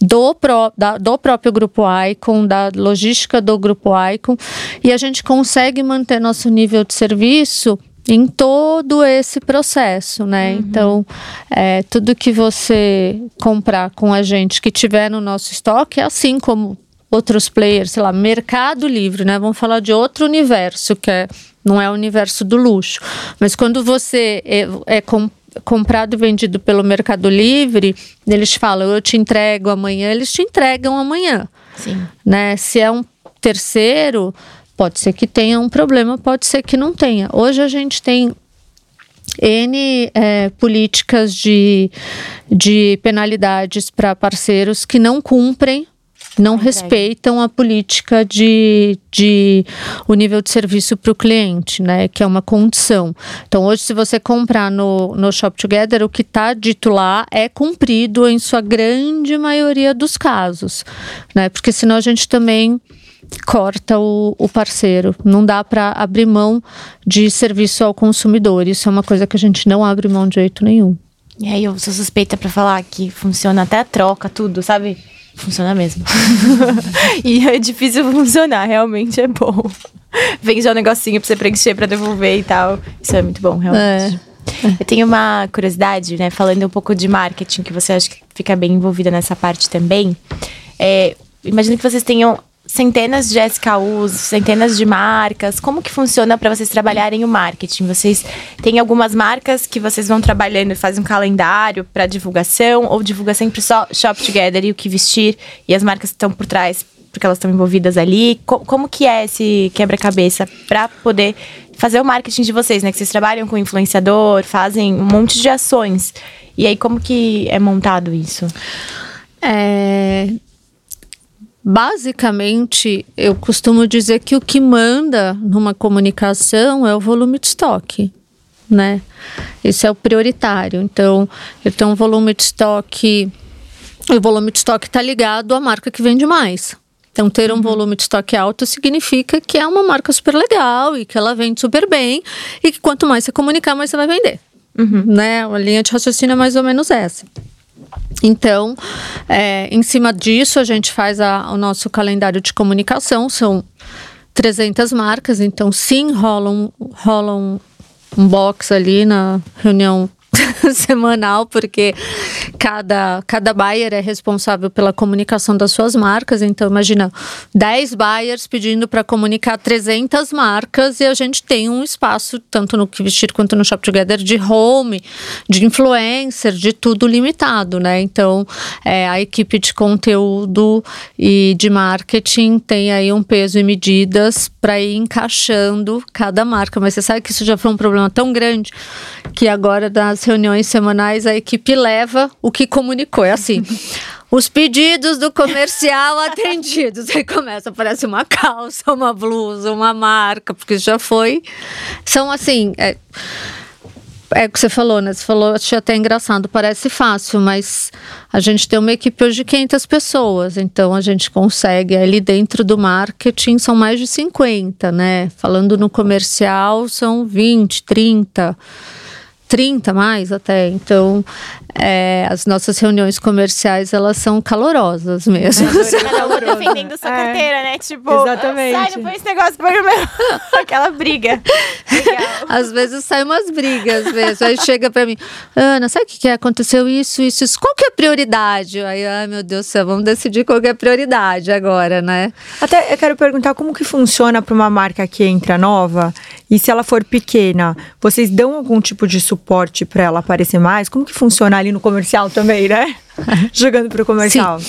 do, pró da, do próprio Grupo Icon, da logística do Grupo Icon, e a gente consegue manter nosso nível de serviço em todo esse processo, né? Uhum. Então, é, tudo que você comprar com a gente que tiver no nosso estoque, assim como outros players, sei lá, Mercado Livre, né? Vamos falar de outro universo que é não é o universo do luxo. Mas quando você é, é, com, comprado e vendido pelo Mercado Livre, eles falam, eu te entrego amanhã, eles te entregam amanhã. Sim. Né? Se é um terceiro, pode ser que tenha um problema, pode ser que não tenha. Hoje a gente tem N é, políticas de, de penalidades para parceiros que não cumprem não respeitam a política de, de o nível de serviço para o cliente, né? Que é uma condição. Então, hoje, se você comprar no, no Shop Together, o que está dito lá é cumprido em sua grande maioria dos casos, né? Porque senão a gente também corta o, o parceiro. Não dá para abrir mão de serviço ao consumidor. Isso é uma coisa que a gente não abre mão de jeito nenhum. E aí eu sou suspeita para falar que funciona até a troca, tudo, sabe? Funciona mesmo. e é difícil funcionar, realmente é bom. Vem já um negocinho pra você preencher, pra devolver e tal. Isso é muito bom, realmente. É. Eu tenho uma curiosidade, né? Falando um pouco de marketing, que você acha que fica bem envolvida nessa parte também. É, imagino que vocês tenham centenas de SKUs, centenas de marcas. Como que funciona para vocês trabalharem o marketing? Vocês têm algumas marcas que vocês vão trabalhando e fazem um calendário para divulgação ou divulga sempre só Shop Together e o que vestir e as marcas que estão por trás porque elas estão envolvidas ali? Como, como que é esse quebra-cabeça para poder fazer o marketing de vocês, né? Que vocês trabalham com influenciador, fazem um monte de ações. E aí como que é montado isso? É, Basicamente, eu costumo dizer que o que manda numa comunicação é o volume de estoque, né? Esse é o prioritário. Então, eu tenho um volume de estoque, o volume de estoque está ligado à marca que vende mais. Então, ter um uhum. volume de estoque alto significa que é uma marca super legal e que ela vende super bem e que quanto mais você comunicar, mais você vai vender. Uhum. Né? A linha de raciocínio é mais ou menos essa. Então, é, em cima disso, a gente faz a, o nosso calendário de comunicação, são 300 marcas, então sim, rola um, rola um, um box ali na reunião semanal, porque cada, cada buyer é responsável pela comunicação das suas marcas. Então, imagina 10 buyers pedindo para comunicar 300 marcas e a gente tem um espaço, tanto no que vestir quanto no Shop Together, de home, de influencer, de tudo limitado, né? Então, é, a equipe de conteúdo e de marketing tem aí um peso e medidas para ir encaixando cada marca. Mas você sabe que isso já foi um problema tão grande que agora das reuniões semanais a equipe leva o que comunicou. É assim. Os pedidos do comercial atendidos. Aí começa, aparece uma calça, uma blusa, uma marca, porque já foi. São assim. É, é o que você falou, né? Você falou, achei até engraçado, parece fácil, mas a gente tem uma equipe hoje de 500 pessoas, então a gente consegue, ali dentro do marketing são mais de 50, né? Falando no comercial, são 20, 30. 30 mais até. Então, é, as nossas reuniões comerciais, elas são calorosas mesmo. Cada um defendendo sua é. carteira, né? Tipo, Exatamente. sai, não põe esse negócio para o meu. Aquela briga. Legal. Às vezes saem umas brigas mesmo. Aí chega para mim, Ana, sabe o que, que aconteceu? Isso, isso, isso. Qual que é a prioridade? Aí, ai meu Deus do céu, vamos decidir qual que é a prioridade agora, né? Até eu quero perguntar como que funciona para uma marca que entra nova e se ela for pequena, vocês dão algum tipo de suporte para ela aparecer mais? Como que funciona ali no comercial também, né? Jogando para o comercial.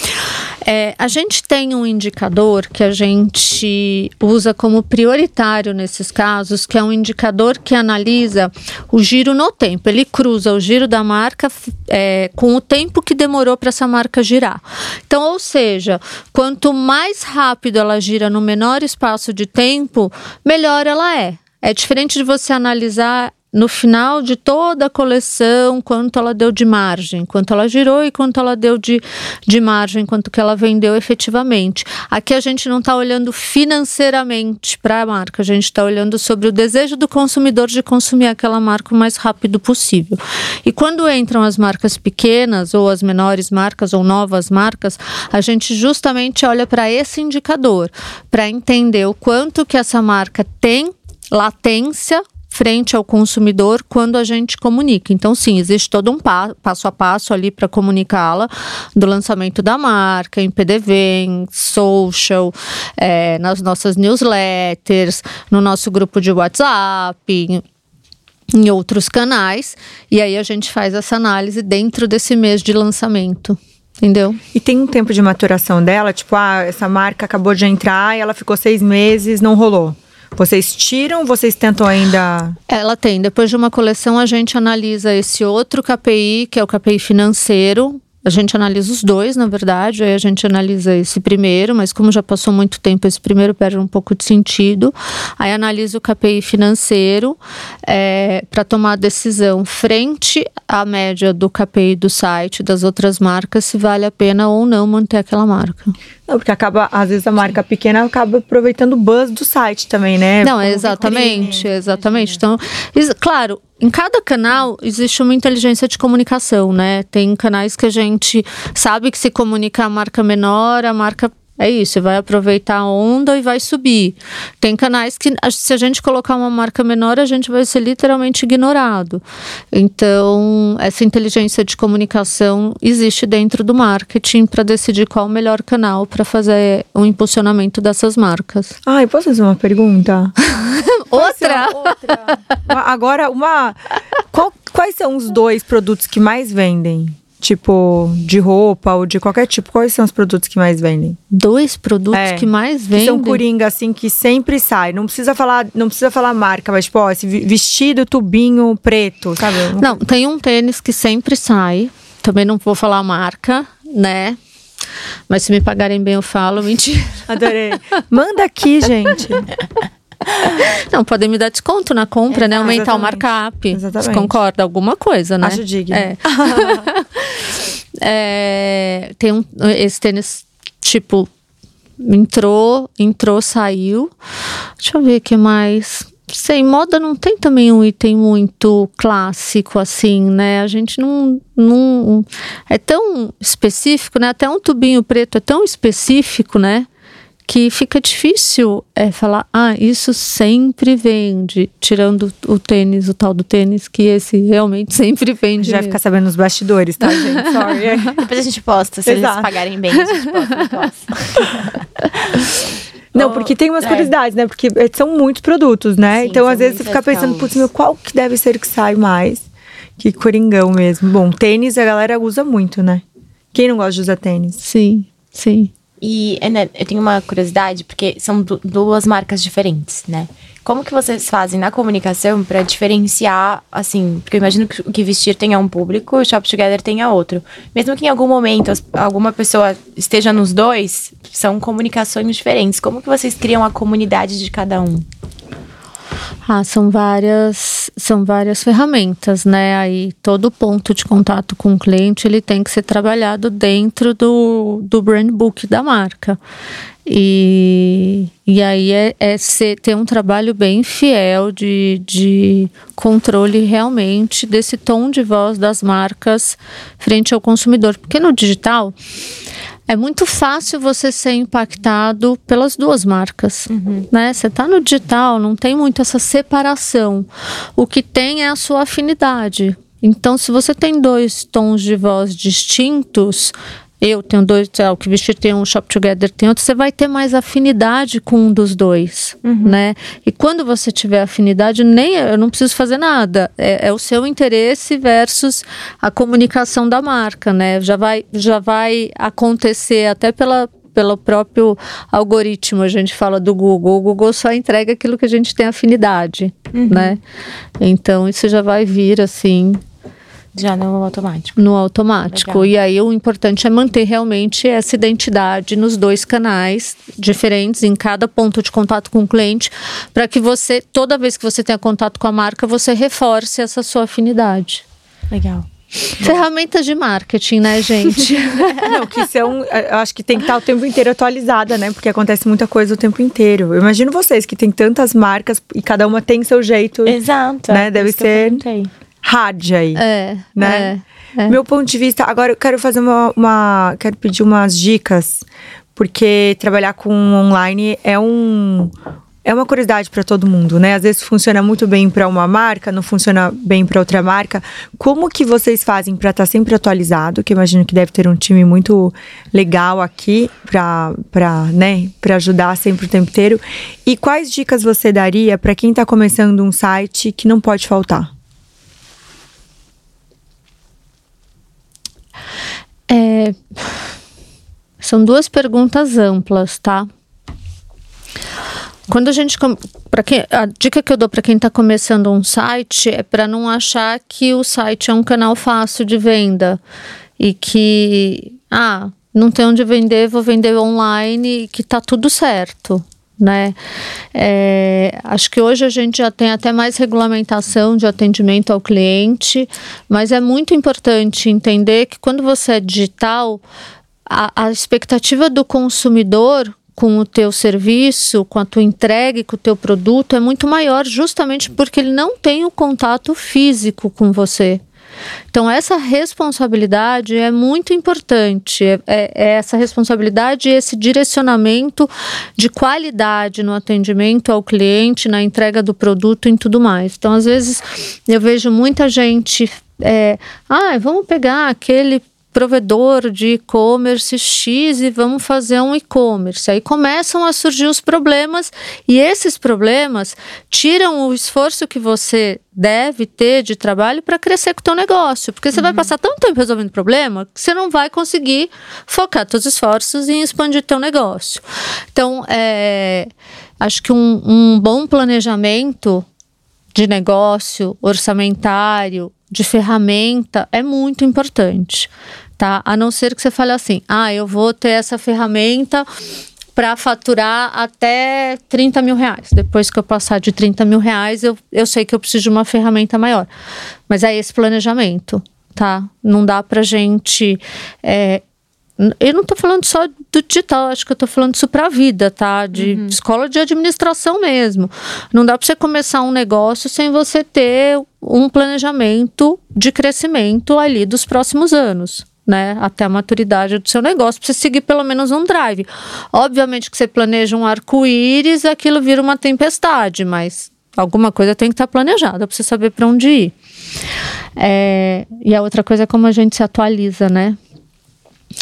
É, a gente tem um indicador que a gente usa como prioritário nesses casos, que é um indicador que analisa o giro no tempo. Ele cruza o giro da marca é, com o tempo que demorou para essa marca girar. Então, ou seja, quanto mais rápido ela gira no menor espaço de tempo, melhor ela é. É diferente de você analisar no final de toda a coleção quanto ela deu de margem, quanto ela girou e quanto ela deu de, de margem, quanto que ela vendeu efetivamente. Aqui a gente não está olhando financeiramente para a marca, a gente está olhando sobre o desejo do consumidor de consumir aquela marca o mais rápido possível. E quando entram as marcas pequenas ou as menores marcas ou novas marcas, a gente justamente olha para esse indicador para entender o quanto que essa marca tem latência frente ao consumidor quando a gente comunica. Então, sim, existe todo um pa passo a passo ali para comunicá-la do lançamento da marca, em PDV, em social, é, nas nossas newsletters, no nosso grupo de WhatsApp, em outros canais, e aí a gente faz essa análise dentro desse mês de lançamento. Entendeu? E tem um tempo de maturação dela, tipo, ah, essa marca acabou de entrar e ela ficou seis meses, não rolou. Vocês tiram, vocês tentam ainda. Ela tem. Depois de uma coleção, a gente analisa esse outro KPI, que é o KPI financeiro, a gente analisa os dois, na verdade, aí a gente analisa esse primeiro, mas como já passou muito tempo, esse primeiro perde um pouco de sentido. Aí analisa o KPI financeiro é, para tomar a decisão frente à média do KPI do site, das outras marcas, se vale a pena ou não manter aquela marca. Não, porque acaba, às vezes a marca pequena acaba aproveitando o buzz do site também, né? Não, exatamente, exatamente. Então, claro, em cada canal existe uma inteligência de comunicação, né? Tem canais que a gente sabe que se comunica a marca menor, a marca é isso, vai aproveitar a onda e vai subir. Tem canais que, se a gente colocar uma marca menor, a gente vai ser literalmente ignorado. Então, essa inteligência de comunicação existe dentro do marketing para decidir qual o melhor canal para fazer o impulsionamento dessas marcas. Ai, posso fazer uma pergunta? outra? outra. Agora, uma. Qual, quais são os dois produtos que mais vendem? tipo de roupa ou de qualquer tipo, quais são os produtos que mais vendem? Dois produtos é, que mais vendem. Que são coringa assim que sempre sai. Não precisa falar, não precisa falar marca, mas tipo, ó, esse vestido tubinho preto, sabe? Não, tem um tênis que sempre sai. Também não vou falar marca, né? Mas se me pagarem bem, eu falo. Mentira. Adorei. Manda aqui, gente. Não, podem me dar desconto na compra, é, né? Aumentar exatamente. o markup. Exatamente. Você concorda? Alguma coisa, né? Acho digno. É. é, tem um, esse tênis, tipo, entrou, entrou, saiu. Deixa eu ver o que mais. Sei, moda não tem também um item muito clássico assim, né? A gente não, não é tão específico, né? Até um tubinho preto é tão específico, né? Que fica difícil é, falar, ah, isso sempre vende, tirando o tênis, o tal do tênis, que esse realmente sempre vende. Já ficar sabendo nos bastidores, tá, gente? Sorry. Depois a gente posta, se Exato. eles pagarem bem, a gente posta. Não, porque tem umas é. curiosidades, né? Porque é, são muitos produtos, né? Sim, então, às vezes, você fica pensando, putz, meu, qual que deve ser que sai mais? Que coringão mesmo. Bom, tênis a galera usa muito, né? Quem não gosta de usar tênis? Sim, sim. E né, eu tenho uma curiosidade, porque são duas marcas diferentes, né? Como que vocês fazem na comunicação para diferenciar, assim, porque eu imagino que que vestir tenha um público, o Shop Together tenha outro. Mesmo que em algum momento alguma pessoa esteja nos dois, são comunicações diferentes. Como que vocês criam a comunidade de cada um? Ah, são várias, são várias ferramentas, né? Aí todo ponto de contato com o cliente ele tem que ser trabalhado dentro do, do brand book da marca. E, e aí é, é ser, ter um trabalho bem fiel de, de controle realmente desse tom de voz das marcas frente ao consumidor. Porque no digital é muito fácil você ser impactado pelas duas marcas, uhum. né? Você está no digital, não tem muito essa separação. O que tem é a sua afinidade. Então, se você tem dois tons de voz distintos, eu tenho dois, é, o que vestir tem um shop together tem outro, você vai ter mais afinidade com um dos dois, uhum. né? E quando você tiver afinidade, nem eu não preciso fazer nada, é, é, o seu interesse versus a comunicação da marca, né? Já vai, já vai acontecer até pela pelo próprio algoritmo, a gente fala do Google. O Google só entrega aquilo que a gente tem afinidade, uhum. né? Então isso já vai vir assim já no automático. No automático. Legal. E aí o importante é manter realmente essa identidade nos dois canais diferentes, em cada ponto de contato com o cliente, para que você, toda vez que você tenha contato com a marca, você reforce essa sua afinidade. Legal. Ferramentas de marketing, né, gente? Não, que são. É, eu acho que tem que estar o tempo inteiro atualizada, né? Porque acontece muita coisa o tempo inteiro. Eu imagino vocês que tem tantas marcas e cada uma tem seu jeito. Exato. Né? É Deve ser hard aí. É. Né? É, é. Meu ponto de vista. Agora eu quero fazer uma, uma. Quero pedir umas dicas, porque trabalhar com online é um é uma curiosidade para todo mundo, né? Às vezes funciona muito bem para uma marca, não funciona bem para outra marca. Como que vocês fazem para estar tá sempre atualizado? Que eu imagino que deve ter um time muito legal aqui para né, para ajudar sempre o tempo inteiro. E quais dicas você daria para quem está começando um site que não pode faltar? É, são duas perguntas amplas, tá? Quando a gente. Pra quem, a dica que eu dou para quem está começando um site é para não achar que o site é um canal fácil de venda e que. Ah, não tem onde vender, vou vender online e que tá tudo certo. Né? É, acho que hoje a gente já tem até mais regulamentação de atendimento ao cliente, mas é muito importante entender que quando você é digital, a, a expectativa do consumidor com o teu serviço, com a tua entrega, com o teu produto é muito maior, justamente porque ele não tem o contato físico com você. Então, essa responsabilidade é muito importante. É, é, é essa responsabilidade e esse direcionamento de qualidade no atendimento ao cliente, na entrega do produto e tudo mais. Então, às vezes, eu vejo muita gente. É, ah, vamos pegar aquele provedor de e-commerce X e vamos fazer um e-commerce. Aí começam a surgir os problemas e esses problemas tiram o esforço que você deve ter de trabalho para crescer com o teu negócio, porque você uhum. vai passar tanto tempo resolvendo problema que você não vai conseguir focar seus esforços em expandir teu negócio. Então, é, acho que um, um bom planejamento de negócio, orçamentário, de ferramenta é muito importante tá? A não ser que você fale assim: ah, eu vou ter essa ferramenta para faturar até 30 mil reais. Depois que eu passar de 30 mil reais, eu, eu sei que eu preciso de uma ferramenta maior. Mas é esse planejamento, tá? Não dá pra gente. É, eu não estou falando só do digital, acho que eu estou falando isso para a vida, tá? De uhum. escola de administração mesmo. Não dá para você começar um negócio sem você ter um planejamento de crescimento ali dos próximos anos né, até a maturidade do seu negócio, para você seguir pelo menos um drive. Obviamente que você planeja um arco-íris, aquilo vira uma tempestade, mas alguma coisa tem que estar planejada para você saber para onde ir. É, e a outra coisa é como a gente se atualiza, né?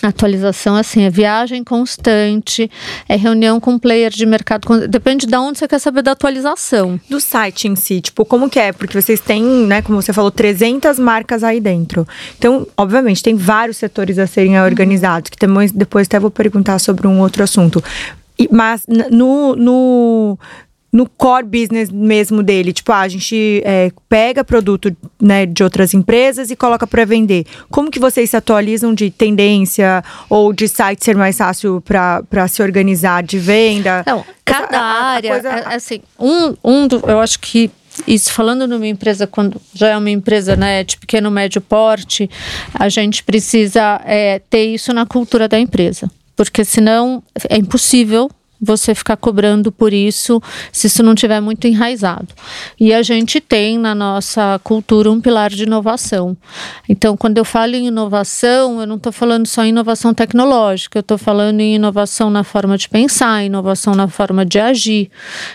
Atualização, assim, é viagem constante, é reunião com player de mercado. Depende de onde você quer saber da atualização. Do site em si, tipo, como que é? Porque vocês têm, né, como você falou, 300 marcas aí dentro. Então, obviamente, tem vários setores a serem organizados, que também, depois até vou perguntar sobre um outro assunto. Mas no, no, no core business mesmo dele. Tipo, ah, a gente é, pega produto né, de outras empresas e coloca para vender. Como que vocês se atualizam de tendência ou de site ser mais fácil para se organizar de venda? Não, cada Essa, área, a, a coisa... É, assim, um, um do, eu acho que isso falando numa empresa quando já é uma empresa né, de pequeno médio porte, a gente precisa é, ter isso na cultura da empresa, porque senão é impossível você ficar cobrando por isso se isso não tiver muito enraizado. E a gente tem na nossa cultura um pilar de inovação. Então, quando eu falo em inovação, eu não estou falando só em inovação tecnológica, eu estou falando em inovação na forma de pensar, inovação na forma de agir,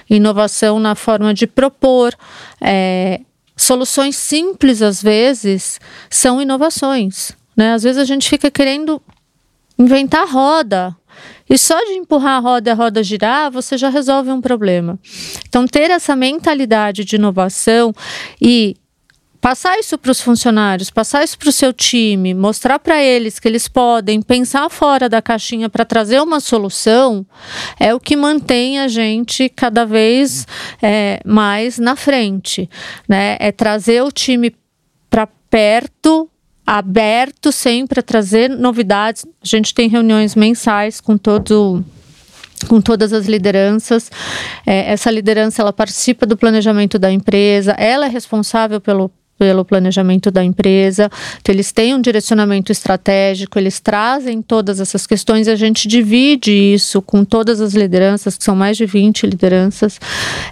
inovação na forma de propor. É, soluções simples, às vezes, são inovações. Né? Às vezes a gente fica querendo inventar roda. E só de empurrar a roda e a roda girar, você já resolve um problema. Então, ter essa mentalidade de inovação e passar isso para os funcionários, passar isso para o seu time, mostrar para eles que eles podem pensar fora da caixinha para trazer uma solução, é o que mantém a gente cada vez é, mais na frente. Né? É trazer o time para perto aberto sempre a trazer novidades. A gente tem reuniões mensais com todo com todas as lideranças. É, essa liderança ela participa do planejamento da empresa, ela é responsável pelo pelo planejamento da empresa. Então, eles têm um direcionamento estratégico, eles trazem todas essas questões a gente divide isso com todas as lideranças, que são mais de 20 lideranças,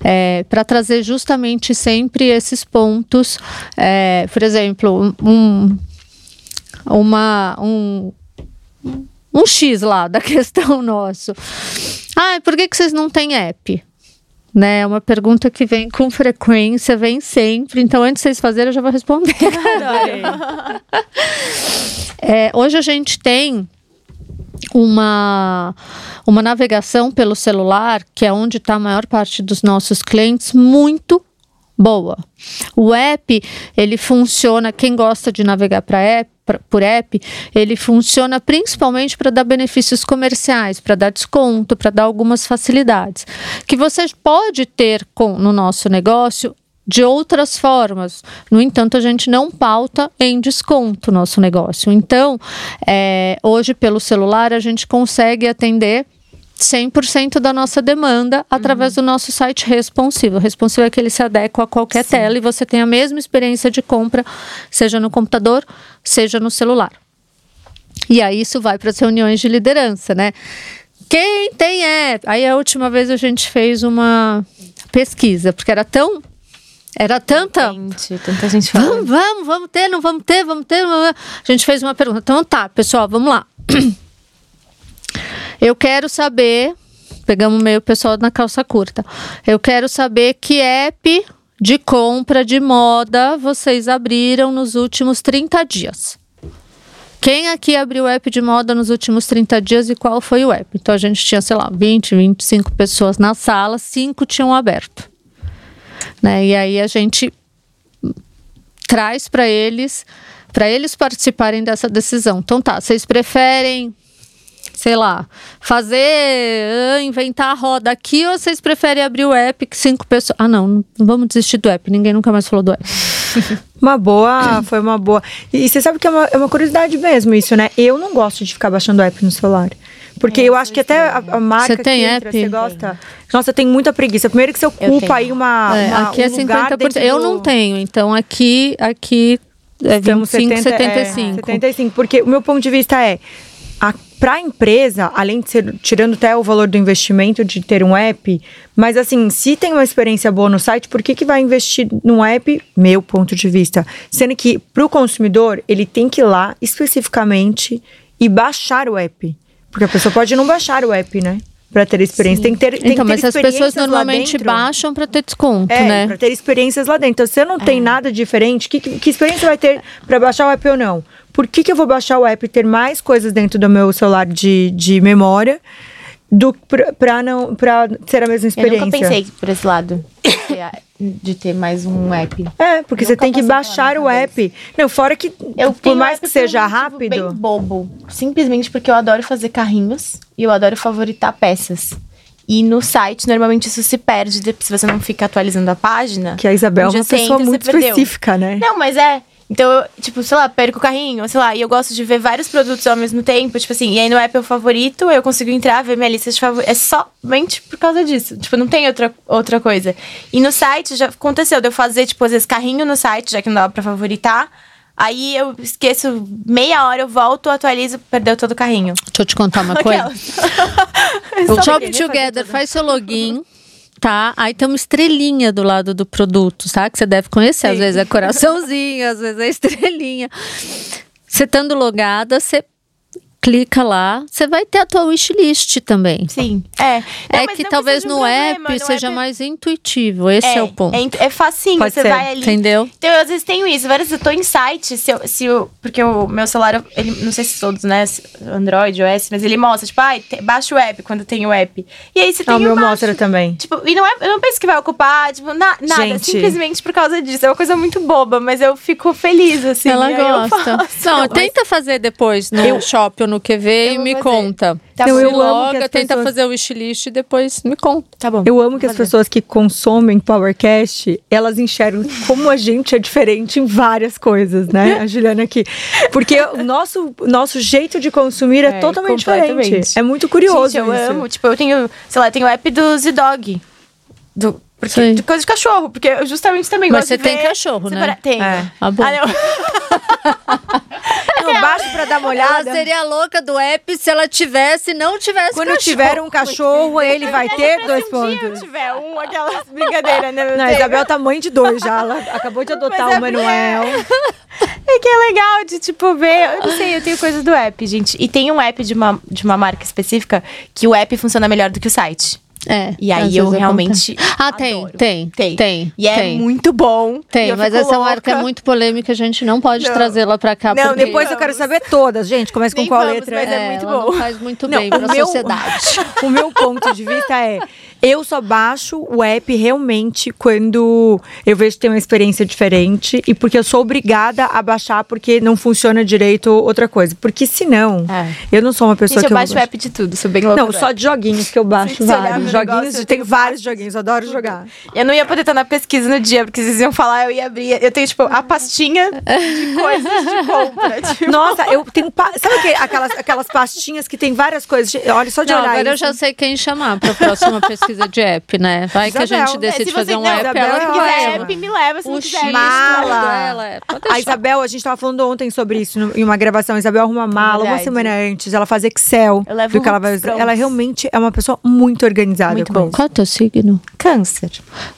é, para trazer justamente sempre esses pontos. É, por exemplo, um, uma um, um X lá da questão nosso. Ah, por que, que vocês não têm app? Né, é uma pergunta que vem com frequência, vem sempre. Então, antes de vocês fazerem, eu já vou responder. é, hoje a gente tem uma, uma navegação pelo celular, que é onde está a maior parte dos nossos clientes, muito boa. O app, ele funciona, quem gosta de navegar para app, por app, ele funciona principalmente para dar benefícios comerciais, para dar desconto, para dar algumas facilidades. Que você pode ter com, no nosso negócio de outras formas. No entanto, a gente não pauta em desconto nosso negócio. Então, é, hoje, pelo celular, a gente consegue atender 100% da nossa demanda através uhum. do nosso site responsivo. Responsivo é que ele se adequa a qualquer Sim. tela e você tem a mesma experiência de compra, seja no computador, seja no celular. E aí isso vai para as reuniões de liderança, né? Quem tem é? Aí a última vez a gente fez uma pesquisa, porque era tão era tanta. Gente, tanta gente falando. Vamos, vamos, vamos ter, não vamos ter, vamos ter. Vamos... A gente fez uma pergunta. Então tá, pessoal, vamos lá. Eu quero saber, pegamos meio pessoal na calça curta. Eu quero saber que app de compra de moda vocês abriram nos últimos 30 dias. Quem aqui abriu app de moda nos últimos 30 dias e qual foi o app? Então a gente tinha, sei lá, 20, 25 pessoas na sala, cinco tinham aberto. Né? E aí a gente traz para eles, para eles participarem dessa decisão. Então tá, vocês preferem sei lá, fazer, ah, inventar a roda aqui ou vocês preferem abrir o app que cinco pessoas. Ah, não, não vamos desistir do app, ninguém nunca mais falou do app. Uma boa, foi uma boa. E você sabe que é uma, é uma curiosidade mesmo isso, né? Eu não gosto de ficar baixando o app no celular. Porque é, eu acho que até a, a marca você tem entra, app? você gosta. Nossa, eu tenho muita preguiça. Primeiro que você ocupa aí uma, é, uma aqui é um lugar 50%. Eu não tenho, então aqui aqui é 25, 70, 75. É, 75, porque o meu ponto de vista é para a empresa, além de ser tirando até o valor do investimento de ter um app, mas assim, se tem uma experiência boa no site, por que, que vai investir num app? Meu ponto de vista. Sendo que para o consumidor, ele tem que ir lá especificamente e baixar o app. Porque a pessoa pode não baixar o app, né? Para ter experiência. Sim. Tem que ter, tem então, que ter mas as pessoas normalmente baixam para ter desconto, é, né? Para ter experiências lá dentro. Então, se você não é. tem nada diferente, que, que experiência vai ter para baixar o app ou não? Por que, que eu vou baixar o app e ter mais coisas dentro do meu celular de, de memória do para não para ser a mesma experiência? Eu nunca pensei por esse lado. de ter mais um app. É, porque você tem que baixar o app. Não, fora que eu por mais que seja rápido, bem bobo, simplesmente porque eu adoro fazer carrinhos e eu adoro favoritar peças. E no site, normalmente isso se perde se você não fica atualizando a página. Que a Isabel é uma pessoa muito específica, né? Não, mas é. Então, eu, tipo, sei lá, perco o carrinho, sei lá, e eu gosto de ver vários produtos ao mesmo tempo, tipo assim, e aí no app é o favorito, eu consigo entrar, ver minha lista de favoritos. É somente por causa disso. Tipo, não tem outra, outra coisa. E no site já aconteceu de eu fazer, tipo, às vezes carrinho no site, já que não dava pra favoritar. Aí eu esqueço meia hora, eu volto, atualizo, perdeu todo o carrinho. Deixa eu te contar uma coisa. o Shop Together faz seu login tá? Aí tem uma estrelinha do lado do produto, tá? Que você deve conhecer. Sim. Às vezes é coraçãozinho, às vezes é estrelinha. Você estando logada, você clica lá, você vai ter a tua wishlist também. Sim. É. Não, é que talvez no problema, app seja app... mais intuitivo. Esse é, é o ponto. É, é facinho, Pode você ser. vai ali. Entendeu? Então, eu às vezes tenho isso. Várias vezes eu tô em site, se eu, se eu, porque o meu celular, ele, não sei se todos, né? Android, OS, mas ele mostra, tipo, ah, baixa o app quando tem o app. E aí você tem ah, o meu baixo. mostra também. Tipo, e não é, eu não penso que vai ocupar, tipo, na, nada, Gente. simplesmente por causa disso. É uma coisa muito boba, mas eu fico feliz, assim. Ela gosta. Não, não, tenta fazer depois no eu, shop ou no QV e me me conta. Tá eu, eu loga, tenta pessoas... fazer o wishlist e depois me conta. Tá bom. Eu amo que as pessoas que consomem Powercast, elas enxergam como a gente é diferente em várias coisas, né? A Juliana aqui. Porque o nosso, nosso jeito de consumir é, é totalmente diferente. É muito curioso gente, eu isso. amo. Tipo, eu tenho, sei lá, tenho o app do Z-Dog. Do, porque, de coisa de cachorro, porque eu justamente também Mas gosto você tem cachorro, né? Tem. É. Ah, bom. Ah, não. não, baixo pra dar uma olhada. Ela seria louca do app se ela tivesse não tivesse Quando cachorro. tiver um cachorro, ele vai ter dois pontos. Se tiver um, aquela brincadeira, né? Não, a Isabel tá mãe de dois já. Ela acabou de adotar Mas o é Manuel. É que é legal de, tipo, ver. Eu não sei, eu tenho coisas do app, gente. E tem um app de uma, de uma marca específica que o app funciona melhor do que o site. É. E aí eu realmente. Ah, tem, tem, tem, tem. E é tem. muito bom. Tem, mas essa louca. marca é muito polêmica, a gente não pode trazê-la pra cá. Não, porque... depois eu quero saber todas, gente. Começa com Nem qual vamos, letra. Mas é, é muito bom. faz muito bem não, pra meu, sociedade. o meu ponto de vista é Eu só baixo o app realmente quando eu vejo que tem uma experiência diferente e porque eu sou obrigada a baixar porque não funciona direito outra coisa. Porque senão, É. eu não sou uma pessoa Gente, que eu eu baixo o app de tudo, sou bem louca. Não, só app. de joguinhos que eu baixo vários. Joguinhos, negócio, eu tem tenho vários joguinhos, eu adoro jogar. Eu não ia poder estar na pesquisa no dia, porque vocês iam falar, eu ia abrir. Eu tenho, tipo, a pastinha de coisas de compra. Tipo. Nossa, eu tenho. pa- Sabe que- aquelas, aquelas pastinhas que tem várias coisas? Olha, só de Não, olhar agora eu isso. já sei quem chamar para a próxima pesquisa de app, né? Vai que a Isabel. gente É, decide se fazer um não, app, Isabel ela é que quiser ótima. app, me leva. Se não O quiser, X me mala. é, A. Isabel, a gente tava falando ontem sobre isso no- em uma gravação. A Isabel arruma mala uma semana antes, ela faz Excel. Eu levo do que ela vai usar. Ela realmente é uma pessoa muito organizada. Muito bom. Qual é o teu signo? Câncer.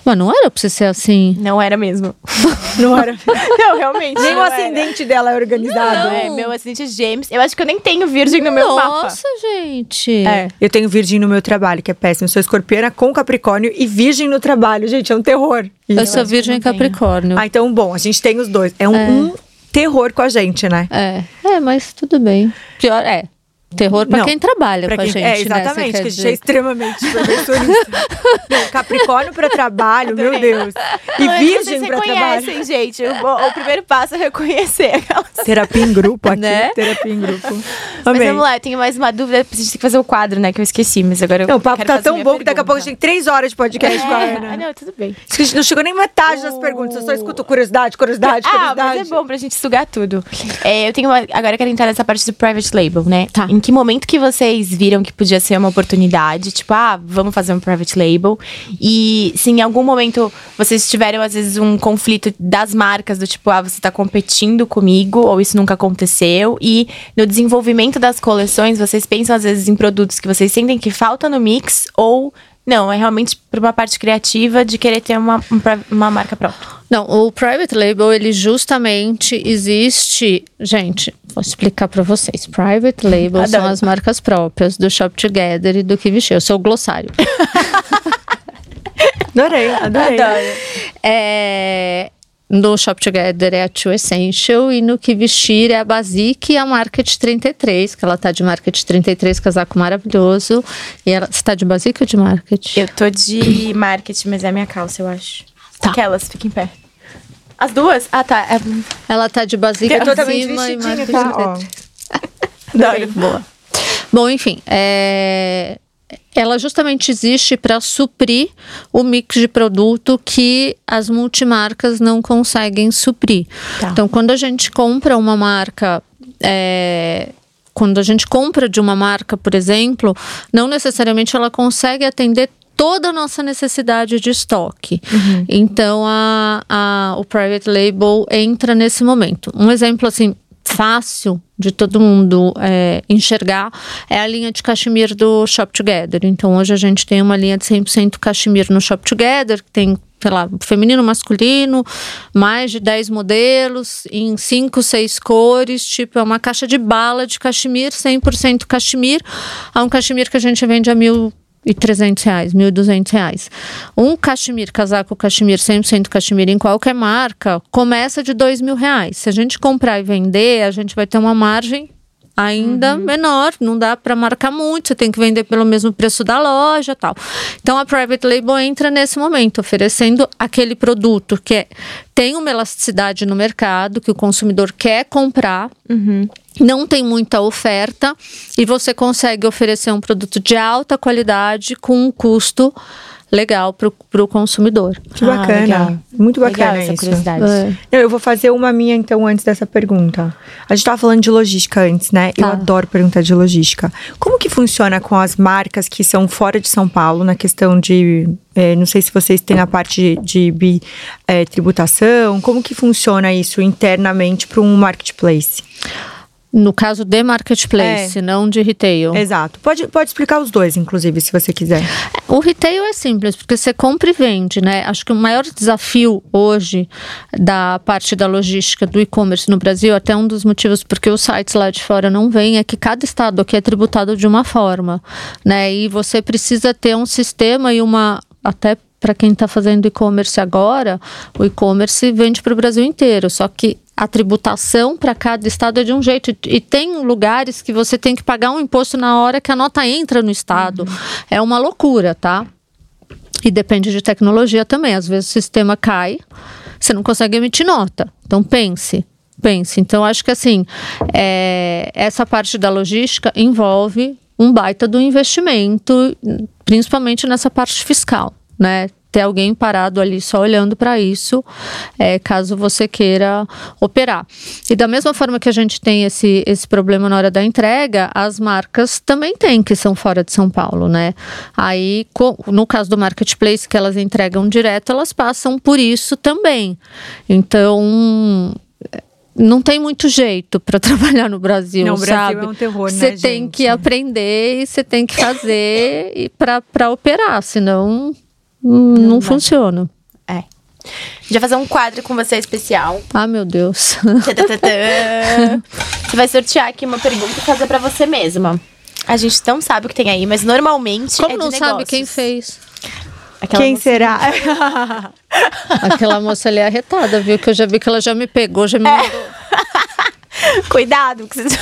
Mas não era pra você ser assim. Não era mesmo. Não era. não, realmente. Nem o não era. ascendente dela é organizado. É, meu ascendente é gêmeos. Eu acho que eu nem tenho virgem no meu mapa. Nossa, gente. É. Eu tenho virgem no meu trabalho, que é péssimo. Eu sou com capricórnio e virgem no trabalho. Gente, é um terror. Eu sou virgem tenho. Capricórnio. Ah, então, bom, a gente tem os dois. É um, um terror com a gente, né? É. É, mas tudo bem. Pior é. Terror pra Não, quem trabalha Pra com quem, a gente, é, né? Exatamente, quer que a gente dizer. é extremamente. Não, Capricórnio pra trabalho, meu. Deus. E Não é virgem pra trabalho. reconhecem, gente. O, o primeiro passo é reconhecer aquelas. Terapia em grupo aqui, Né? terapia em grupo. Mas Amei. vamos lá, eu tenho mais uma dúvida. A gente tem que fazer o quadro, né? Que eu esqueci, mas agora eu Não, o papo quero tá tão bom que daqui a pouco a gente pergunta. tem três horas de podcast com a É, Ana. ah, não, tudo bem. Acho que a gente não chegou nem metade das perguntas, eu só escuto curiosidade, curiosidade, Ah, curiosidade. mas é bom pra gente sugar tudo. É, eu tenho uma, agora eu quero entrar nessa parte do private label, né? Tá. Em que momento que vocês viram que podia ser uma oportunidade? Tipo, ah, vamos fazer um private label. E se em algum momento vocês tiveram, às vezes, um conflito das marcas, do tipo, ah, você tá competindo comigo, ou isso nunca aconteceu. E no desenvolvimento das coleções, vocês pensam, às vezes, em produtos que vocês sentem que falta no mix, ou não, é realmente por uma parte criativa de querer ter uma, um uma marca própria. Não, o private label, ele justamente existe. Gente, vou explicar pra vocês. Private label são Adoro. as marcas próprias do Shop Together e do Que Vestir. Eu sou o glossário. Adorei, adorei. É, no Shop Together é a True Essential e no Que Vestir é a Basic e a Market 33, que ela tá de Market 33, casaco maravilhoso. E ela, você tá de Basic ou de Market? Eu tô de marketing, mas é a minha calça, eu acho. Tá. Aquelas, fica em pé. As duas? Ah, tá. É... Ela tá de Basic Eu tô também acima e tá? 33. Ó. Adorei. Boa. Bom, enfim, é, ela justamente existe para suprir o mix de produto que as multimarcas não conseguem suprir. Tá. Então, quando a gente compra uma marca. é, quando a gente compra de uma marca, por exemplo, não necessariamente ela consegue atender toda a nossa necessidade de estoque. Então, a, a- o private label entra nesse momento. Um exemplo assim fácil de todo mundo é, enxergar é a linha de cachemir do Shop Together. Então, hoje a gente tem uma linha de 100% cachemir no Shop Together, que tem sei lá, feminino, masculino, mais de 10 modelos, em 5, 6 cores, tipo, é uma caixa de bala de cachemir, 100% cachemir, é um cachemir que a gente vende a mil e 300 reais, 1.200 reais. Um cachemir, casaco cachemir, 100% cachemir em qualquer marca, começa de dois mil reais. Se a gente comprar e vender, a gente vai ter uma margem ainda menor, não dá para marcar muito, você tem que vender pelo mesmo preço da loja tal. Então a private label entra nesse momento, oferecendo aquele produto que é- tem uma elasticidade no mercado, que o consumidor quer comprar, não tem muita oferta e você consegue oferecer um produto de alta qualidade com um custo legal para o consumidor. Que Ah, bacana. legal. Muito bacana Legal essa isso. curiosidade. É. Não, eu vou fazer uma minha, então, antes dessa pergunta. A gente tava falando de logística antes, né? Eu Tá. adoro perguntar de logística. Como que funciona com as marcas que são fora de São Paulo, na questão de. eh, não sei se vocês têm a parte de, de bi- eh, tributação. Como que funciona isso internamente para um marketplace? No caso de marketplace, não de retail. Exato. Pode, pode explicar os dois, inclusive, se você quiser. O retail é simples, porque você compra e vende, né? Acho que o maior desafio hoje da parte da logística do e-commerce no Brasil, até um dos motivos porque os sites lá de fora não vêm, é que cada estado aqui é tributado de uma forma, né? E você precisa ter um sistema e uma até para quem está fazendo e-commerce agora, o e-commerce vende para o Brasil inteiro, só que a tributação para cada estado é de um jeito. E tem lugares que você tem que pagar um imposto na hora que a nota entra no estado. É uma loucura, tá? E depende de tecnologia também. Às vezes o sistema cai, você não consegue emitir nota. Então pense, pense. Então acho que assim, é, essa parte da logística envolve um baita do investimento, principalmente nessa parte fiscal, né? Ter alguém parado ali só olhando para isso, é, caso você queira operar. E da mesma forma que a gente tem esse, esse problema na hora da entrega, as marcas também têm que são fora de São Paulo, né? Aí, no caso do marketplace, que elas entregam direto, elas passam por isso também. Então, não tem muito jeito para trabalhar no Brasil, não, sabe? O Brasil é um terror, Você né, tem gente? que aprender e você tem que fazer para operar, senão não, não funciona. É. A gente vai fazer um quadro com você especial. Ah, meu Deus. Você vai sortear aqui uma pergunta e fazer pra você mesma. A gente não sabe o que tem aí, mas normalmente Como é de não sabe negócios. quem fez? Aquela Quem moça- será? Aquela moça ali é arretada, viu? Que eu já vi que ela já me pegou, já me mandou. Cuidado, que vocês...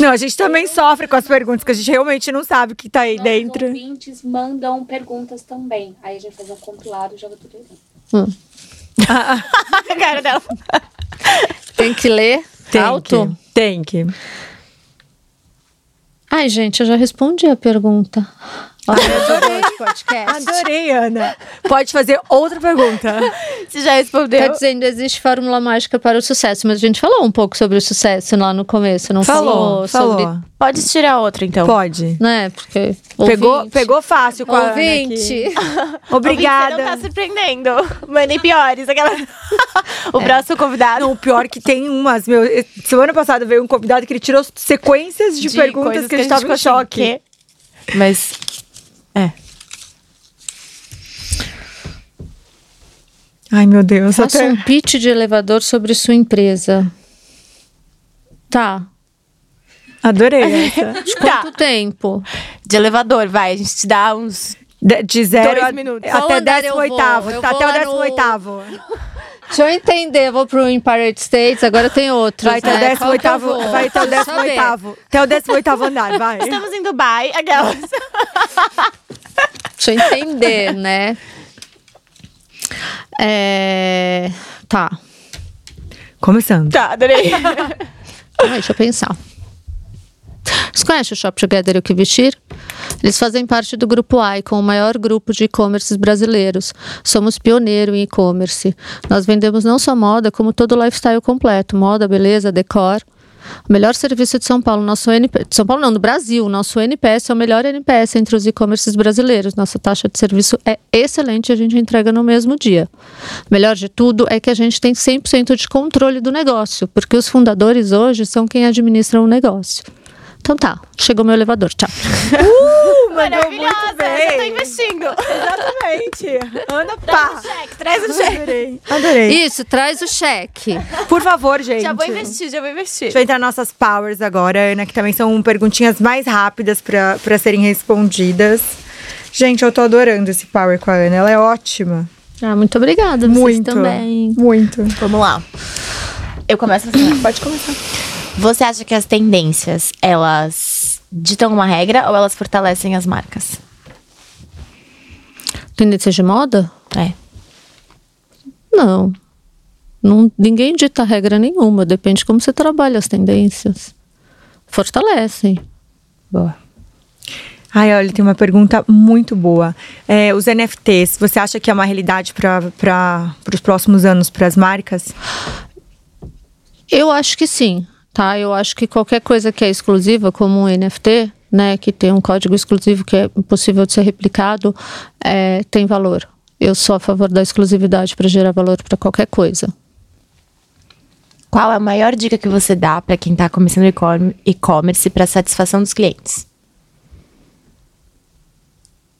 Não, a gente também sofre com as perguntas, que a gente realmente não sabe o que tá aí Nossos dentro. ouvintes mandam perguntas também. Aí a gente faz um compilado e joga tudo aí. Hum. a cara dela. Tem que ler Tem alto? que. Tem que. Ai, gente, eu já respondi a pergunta. Olha, de podcast. Adorei, Ana. Pode fazer outra pergunta. Você já respondeu? Tá dizendo, existe fórmula mágica para o sucesso, mas a gente falou um pouco sobre o sucesso lá no começo, não Falou, falou, falou. sobre, Pode tirar outra, então. Pode. né? Porque Pegou, ouvinte, pegou fácil com a Ana ouvinte. Ouvinte, Obrigada. Você não tá surpreendendo. Mandem piores. Aquela... o próximo convidado. Não, o pior que tem umas, meu. Semana passada veio um convidado que ele tirou sequências de, perguntas coisas que a gente tava em assim, choque. "Quê?" Mas. Ai, meu Deus. Faça até- um pitch de elevador sobre sua empresa. Tá. Adorei essa. De quanto tempo? De elevador, vai. A gente te dá uns. De, de zero Dois a- minutos. Até décimo oitavo. Tá até o décimo no- oitavo. Deixa eu entender, eu vou pro Empire States, agora tem outros, Vai até o né? oitavo. vou? Vai até o Preciso décimo saber. oitavo. Até o décimo oitavo andar, vai. Estamos em Dubai. Aquelas. Deixa eu entender, né? É... Tá. Começando. tá, adorei. Ai, deixa eu pensar. Você conhece o Shop Together e o que vestir? Eles fazem parte do Grupo Icon, o maior grupo de e-commerces brasileiros. Somos pioneiro em e-commerce. Nós vendemos não só moda, como todo o lifestyle completo: moda, beleza, decor. O melhor serviço de São Paulo, nosso NPS, de São Paulo não, do Brasil, nosso NPS é o melhor NPS entre os e-commerces brasileiros. Nossa taxa de serviço é excelente a gente entrega no mesmo dia. Melhor de tudo é que a gente tem 100% de controle do negócio, porque os fundadores hoje são quem administram o negócio. Então tá, chegou meu elevador, tchau. Uh, mandou muito Maravilhosa. Já tô bem. investindo. Exatamente. Anda pá. Cheque, traz o cheque. Adorei. Adorei. Isso, traz o cheque. Por favor, gente. Já vou investir, já vou investir. Deixa eu entrar nas nossas powers agora, Ana, que também são perguntinhas mais rápidas pra pra serem respondidas. Gente, eu tô adorando esse power com a Ana. Ela é ótima. Ah, muito obrigada, vocês Muito. também. Muito. Vamos lá. Eu começo assim. Pode começar. Você acha que as tendências, elas ditam uma regra ou elas fortalecem as marcas? Tendência de moda? É. Não. não. Ninguém dita regra nenhuma, depende de como você trabalha as tendências. Fortalecem. Boa. Ai, olha, tem uma pergunta muito boa. É, os NFTs, você acha que é uma realidade para os próximos anos para as marcas? Eu acho que sim, tá? Eu acho que qualquer coisa que é exclusiva, como um NFT, né, que tem um código exclusivo que é impossível de ser replicado, é, tem valor. Eu sou a favor da exclusividade para gerar valor para qualquer coisa. Qual é a maior dica que você dá para quem tá começando e-com- e-commerce para satisfação dos clientes?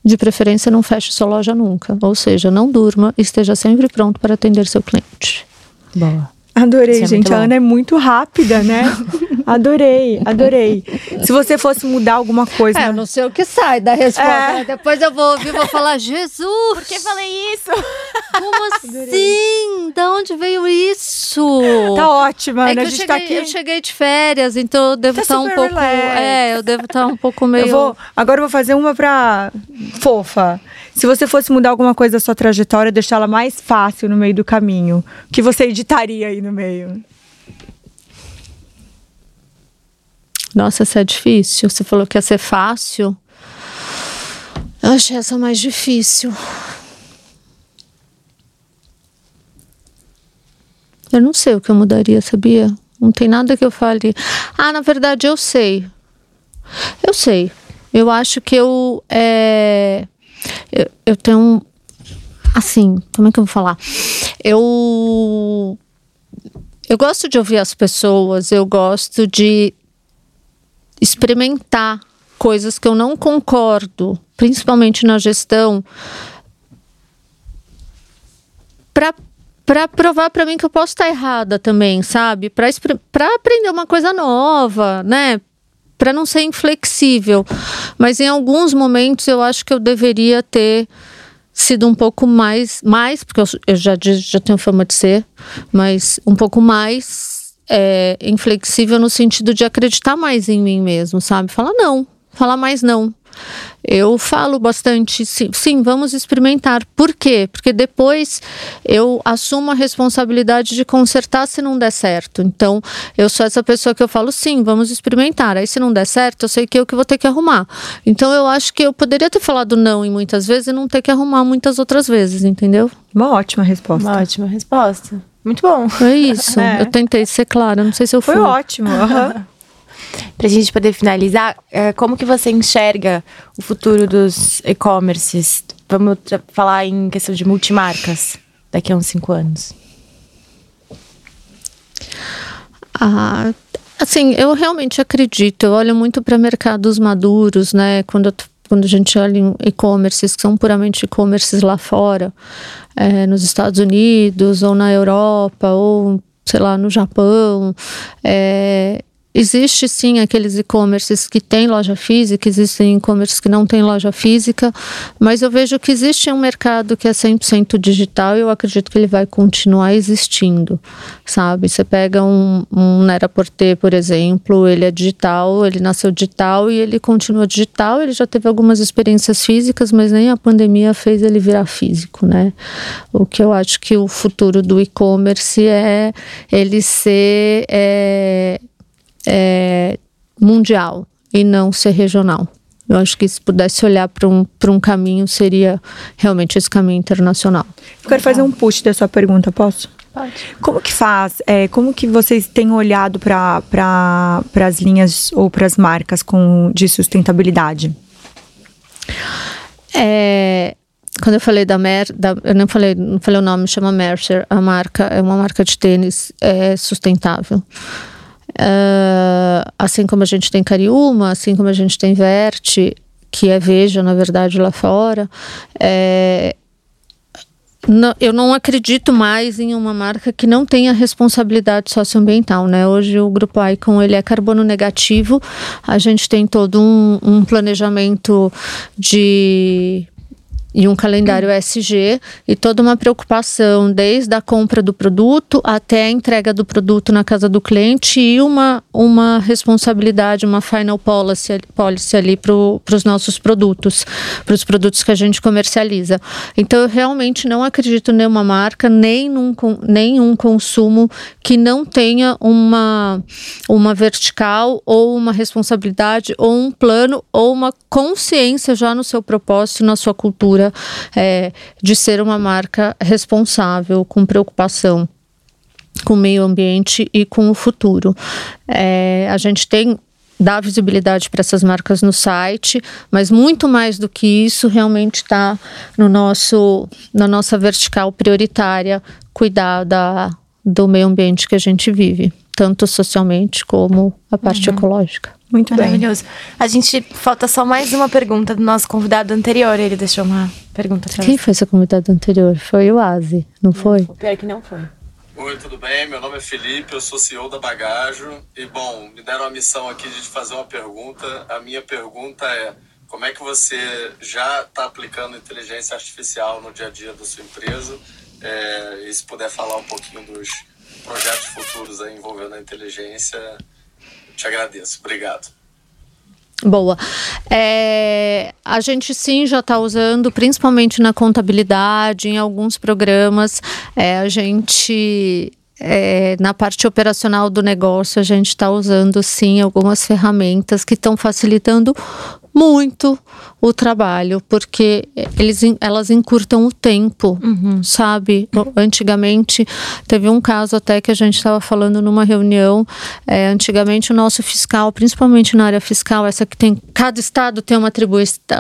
De preferência, não feche sua loja nunca. Ou seja, não durma e esteja sempre pronto para atender seu cliente. Boa. Adorei, é gente. A. Ana é muito rápida, né? Adorei, adorei. Se você fosse mudar alguma coisa. É, eu não sei o que sai da resposta. É. Depois eu vou ouvir e vou falar, Jesus! Por que falei isso? Como assim? Da onde veio isso? Tá ótima, É né? que A eu gente cheguei, tá aqui. eu cheguei de férias, então eu devo Tá estar um pouco. relax. É, eu devo estar um pouco meio. Eu vou, agora eu vou fazer uma pra fofa. Se você fosse mudar alguma coisa da sua trajetória, deixar ela mais fácil no meio do caminho, o que você editaria aí no meio? Nossa, essa é difícil. Você falou que ia ser fácil. Eu achei essa mais difícil. Eu não sei o que eu mudaria, sabia? Não tem nada que eu fale. Ah, na verdade, eu sei. Eu sei. Eu acho que eu. É, eu, eu tenho um. Assim, como é que eu vou falar? Eu. Eu gosto de ouvir as pessoas, eu gosto de experimentar coisas que eu não concordo, principalmente na gestão, para para provar para mim que eu posso estar errada também, sabe? Para aprender uma coisa nova, né? Para não ser inflexível. Mas em alguns momentos eu acho que eu deveria ter sido um pouco mais, mais porque eu, eu já, já tenho fama de ser, mas um pouco mais é, inflexível no sentido de acreditar mais em mim mesmo, sabe? Falar não, falar mais não. Eu falo bastante, sim, sim, vamos experimentar. Por quê? Porque depois eu assumo a responsabilidade de consertar se não der certo. Então, eu sou essa pessoa que eu falo, sim, vamos experimentar. Aí, se não der certo, eu sei que eu que vou ter que arrumar. Então, eu acho que eu poderia ter falado não em muitas vezes e não ter que arrumar muitas outras vezes, entendeu? Uma ótima resposta. Uma ótima resposta. Muito bom. É isso. É. Eu tentei ser clara, não sei se eu Foi fui. ótimo. aham. Pra gente poder finalizar, é, como que você enxerga o futuro dos e-commerces? Vamos falar em questão de multimarcas daqui a uns cinco anos. Ah, assim, eu realmente acredito. Eu olho muito para mercados maduros, né? Quando, quando a gente olha em e-commerces que são puramente e-commerces lá fora, eh, nos Estados Unidos ou na Europa ou sei lá no Japão, eh, Existe sim aqueles e-commerces que têm loja física, existem e-commerces que não têm loja física, mas eu vejo que existe um mercado que é 100% digital e eu acredito que ele vai continuar existindo, sabe? Você pega um, um Neraporter, por exemplo, ele é digital, ele nasceu digital e ele continua digital, ele já teve algumas experiências físicas, mas nem a pandemia fez ele virar físico, né? O que eu acho que o futuro do e-commerce é ele ser... é, é, mundial e não ser regional. Eu acho que se pudesse olhar para um, um caminho, seria realmente esse caminho internacional. Eu quero fazer um push da sua pergunta, posso? Pode. Como que faz? é, como que vocês têm olhado para pra, as linhas ou para as marcas com, de sustentabilidade? É, quando eu falei da Mer, da, eu não falei, não falei o nome, chama Mercer, a marca é uma marca de tênis é, sustentável. Ah, assim como a gente tem Cariúma, assim como a gente tem Verte, que é Veja, na verdade, lá fora, é, não- eu não acredito mais em uma marca que não tenha responsabilidade socioambiental, né? Hoje o grupo Icon ele é carbono negativo. A gente tem todo um, um planejamento de e um calendário SG e toda uma preocupação desde a compra do produto até a entrega do produto na casa do cliente e uma, uma responsabilidade, uma final policy, policy ali para os nossos produtos, para os produtos que a gente comercializa. Então eu realmente não acredito em nenhuma marca, nem num, nenhum consumo que não tenha uma, uma vertical ou uma responsabilidade ou um plano ou uma consciência já no seu propósito, na sua cultura é, de ser uma marca responsável, com preocupação com o meio ambiente e com o futuro. É, a gente tem dá visibilidade para essas marcas no site, mas muito mais do que isso realmente está no nosso na nossa vertical prioritária cuidar da, do meio ambiente que a gente vive, tanto socialmente como a parte ecológica. Muito bem. Maravilhoso. A gente falta só mais uma pergunta do nosso convidado anterior. Ele deixou uma pergunta pra Quem você. foi essa convidada anterior? Foi o Azi, não foi? O pior é que não foi. Oi, tudo bem? Meu nome é Felipe, eu sou CEO da Bagajo. E, bom, me deram a missão aqui de te fazer uma pergunta. A minha pergunta é: como é que você já está aplicando inteligência artificial no dia a dia da sua empresa? É, e se puder falar um pouquinho dos projetos futuros aí envolvendo a inteligência, te agradeço. Obrigado. Boa. É, a gente sim já está usando, principalmente na contabilidade, em alguns programas. É, a gente é, na parte operacional do negócio, a gente está usando sim algumas ferramentas que estão facilitando muito o trabalho, porque eles, elas encurtam o tempo, uhum. sabe? Antigamente, teve um caso até que a gente estava falando numa reunião. É, antigamente, o nosso fiscal, principalmente na área fiscal, essa que tem. Cada estado tem uma, tribu,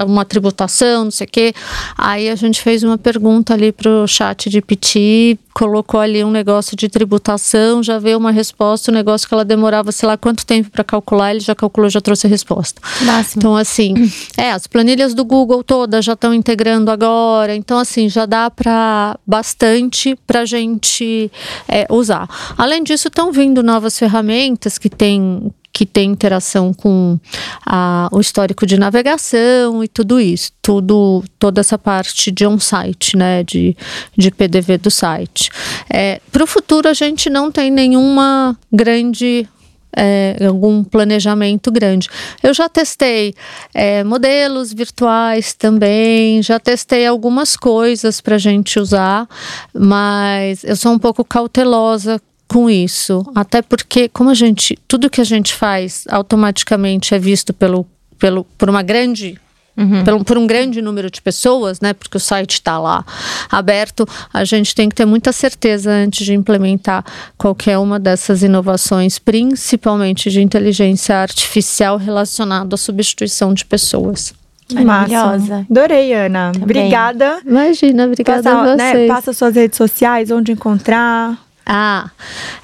uma tributação, não sei o quê. Aí a gente fez uma pergunta ali para o chat de PT, colocou ali um negócio de tributação, já veio uma resposta, o um negócio que ela demorava, sei lá, quanto tempo para calcular, ele já calculou, já trouxe a resposta. Máximo. Então, assim, é, as planilhas do Google todas já estão integrando agora, então, assim, já dá para bastante para gente é, usar. Além disso, estão vindo novas ferramentas que têm que tem interação com a, o histórico de navegação e tudo isso, tudo, toda essa parte de on-site, né, de, de PDV do site. É, Para o futuro, a gente não tem nenhuma grande é, algum planejamento grande. Eu já testei é, modelos virtuais também, já testei algumas coisas para a gente usar, mas eu sou um pouco cautelosa com isso, até porque como a gente, tudo que a gente faz automaticamente é visto pelo, pelo por uma grande Uhum. Por, por, um grande número de pessoas, né? Porque o site está lá aberto, a gente tem que ter muita certeza antes de implementar qualquer uma dessas inovações, principalmente de inteligência artificial relacionada à substituição de pessoas. Maravilhosa. Adorei, Ana. Também. Obrigada. Imagina, obrigada Passa, a né, passa suas redes sociais, onde encontrar. Ah,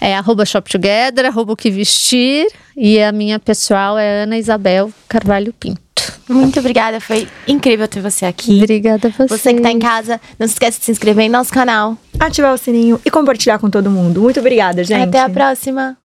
é arroba Shop Together, arroba o que vestir. E a minha pessoal é Ana Isabel Carvalho Pinto. Muito obrigada, foi incrível ter você aqui. Obrigada a você. Você que está em casa, não se esqueça de se inscrever em nosso canal. Ativar o sininho e compartilhar com todo mundo. Muito obrigada, gente. Até a próxima.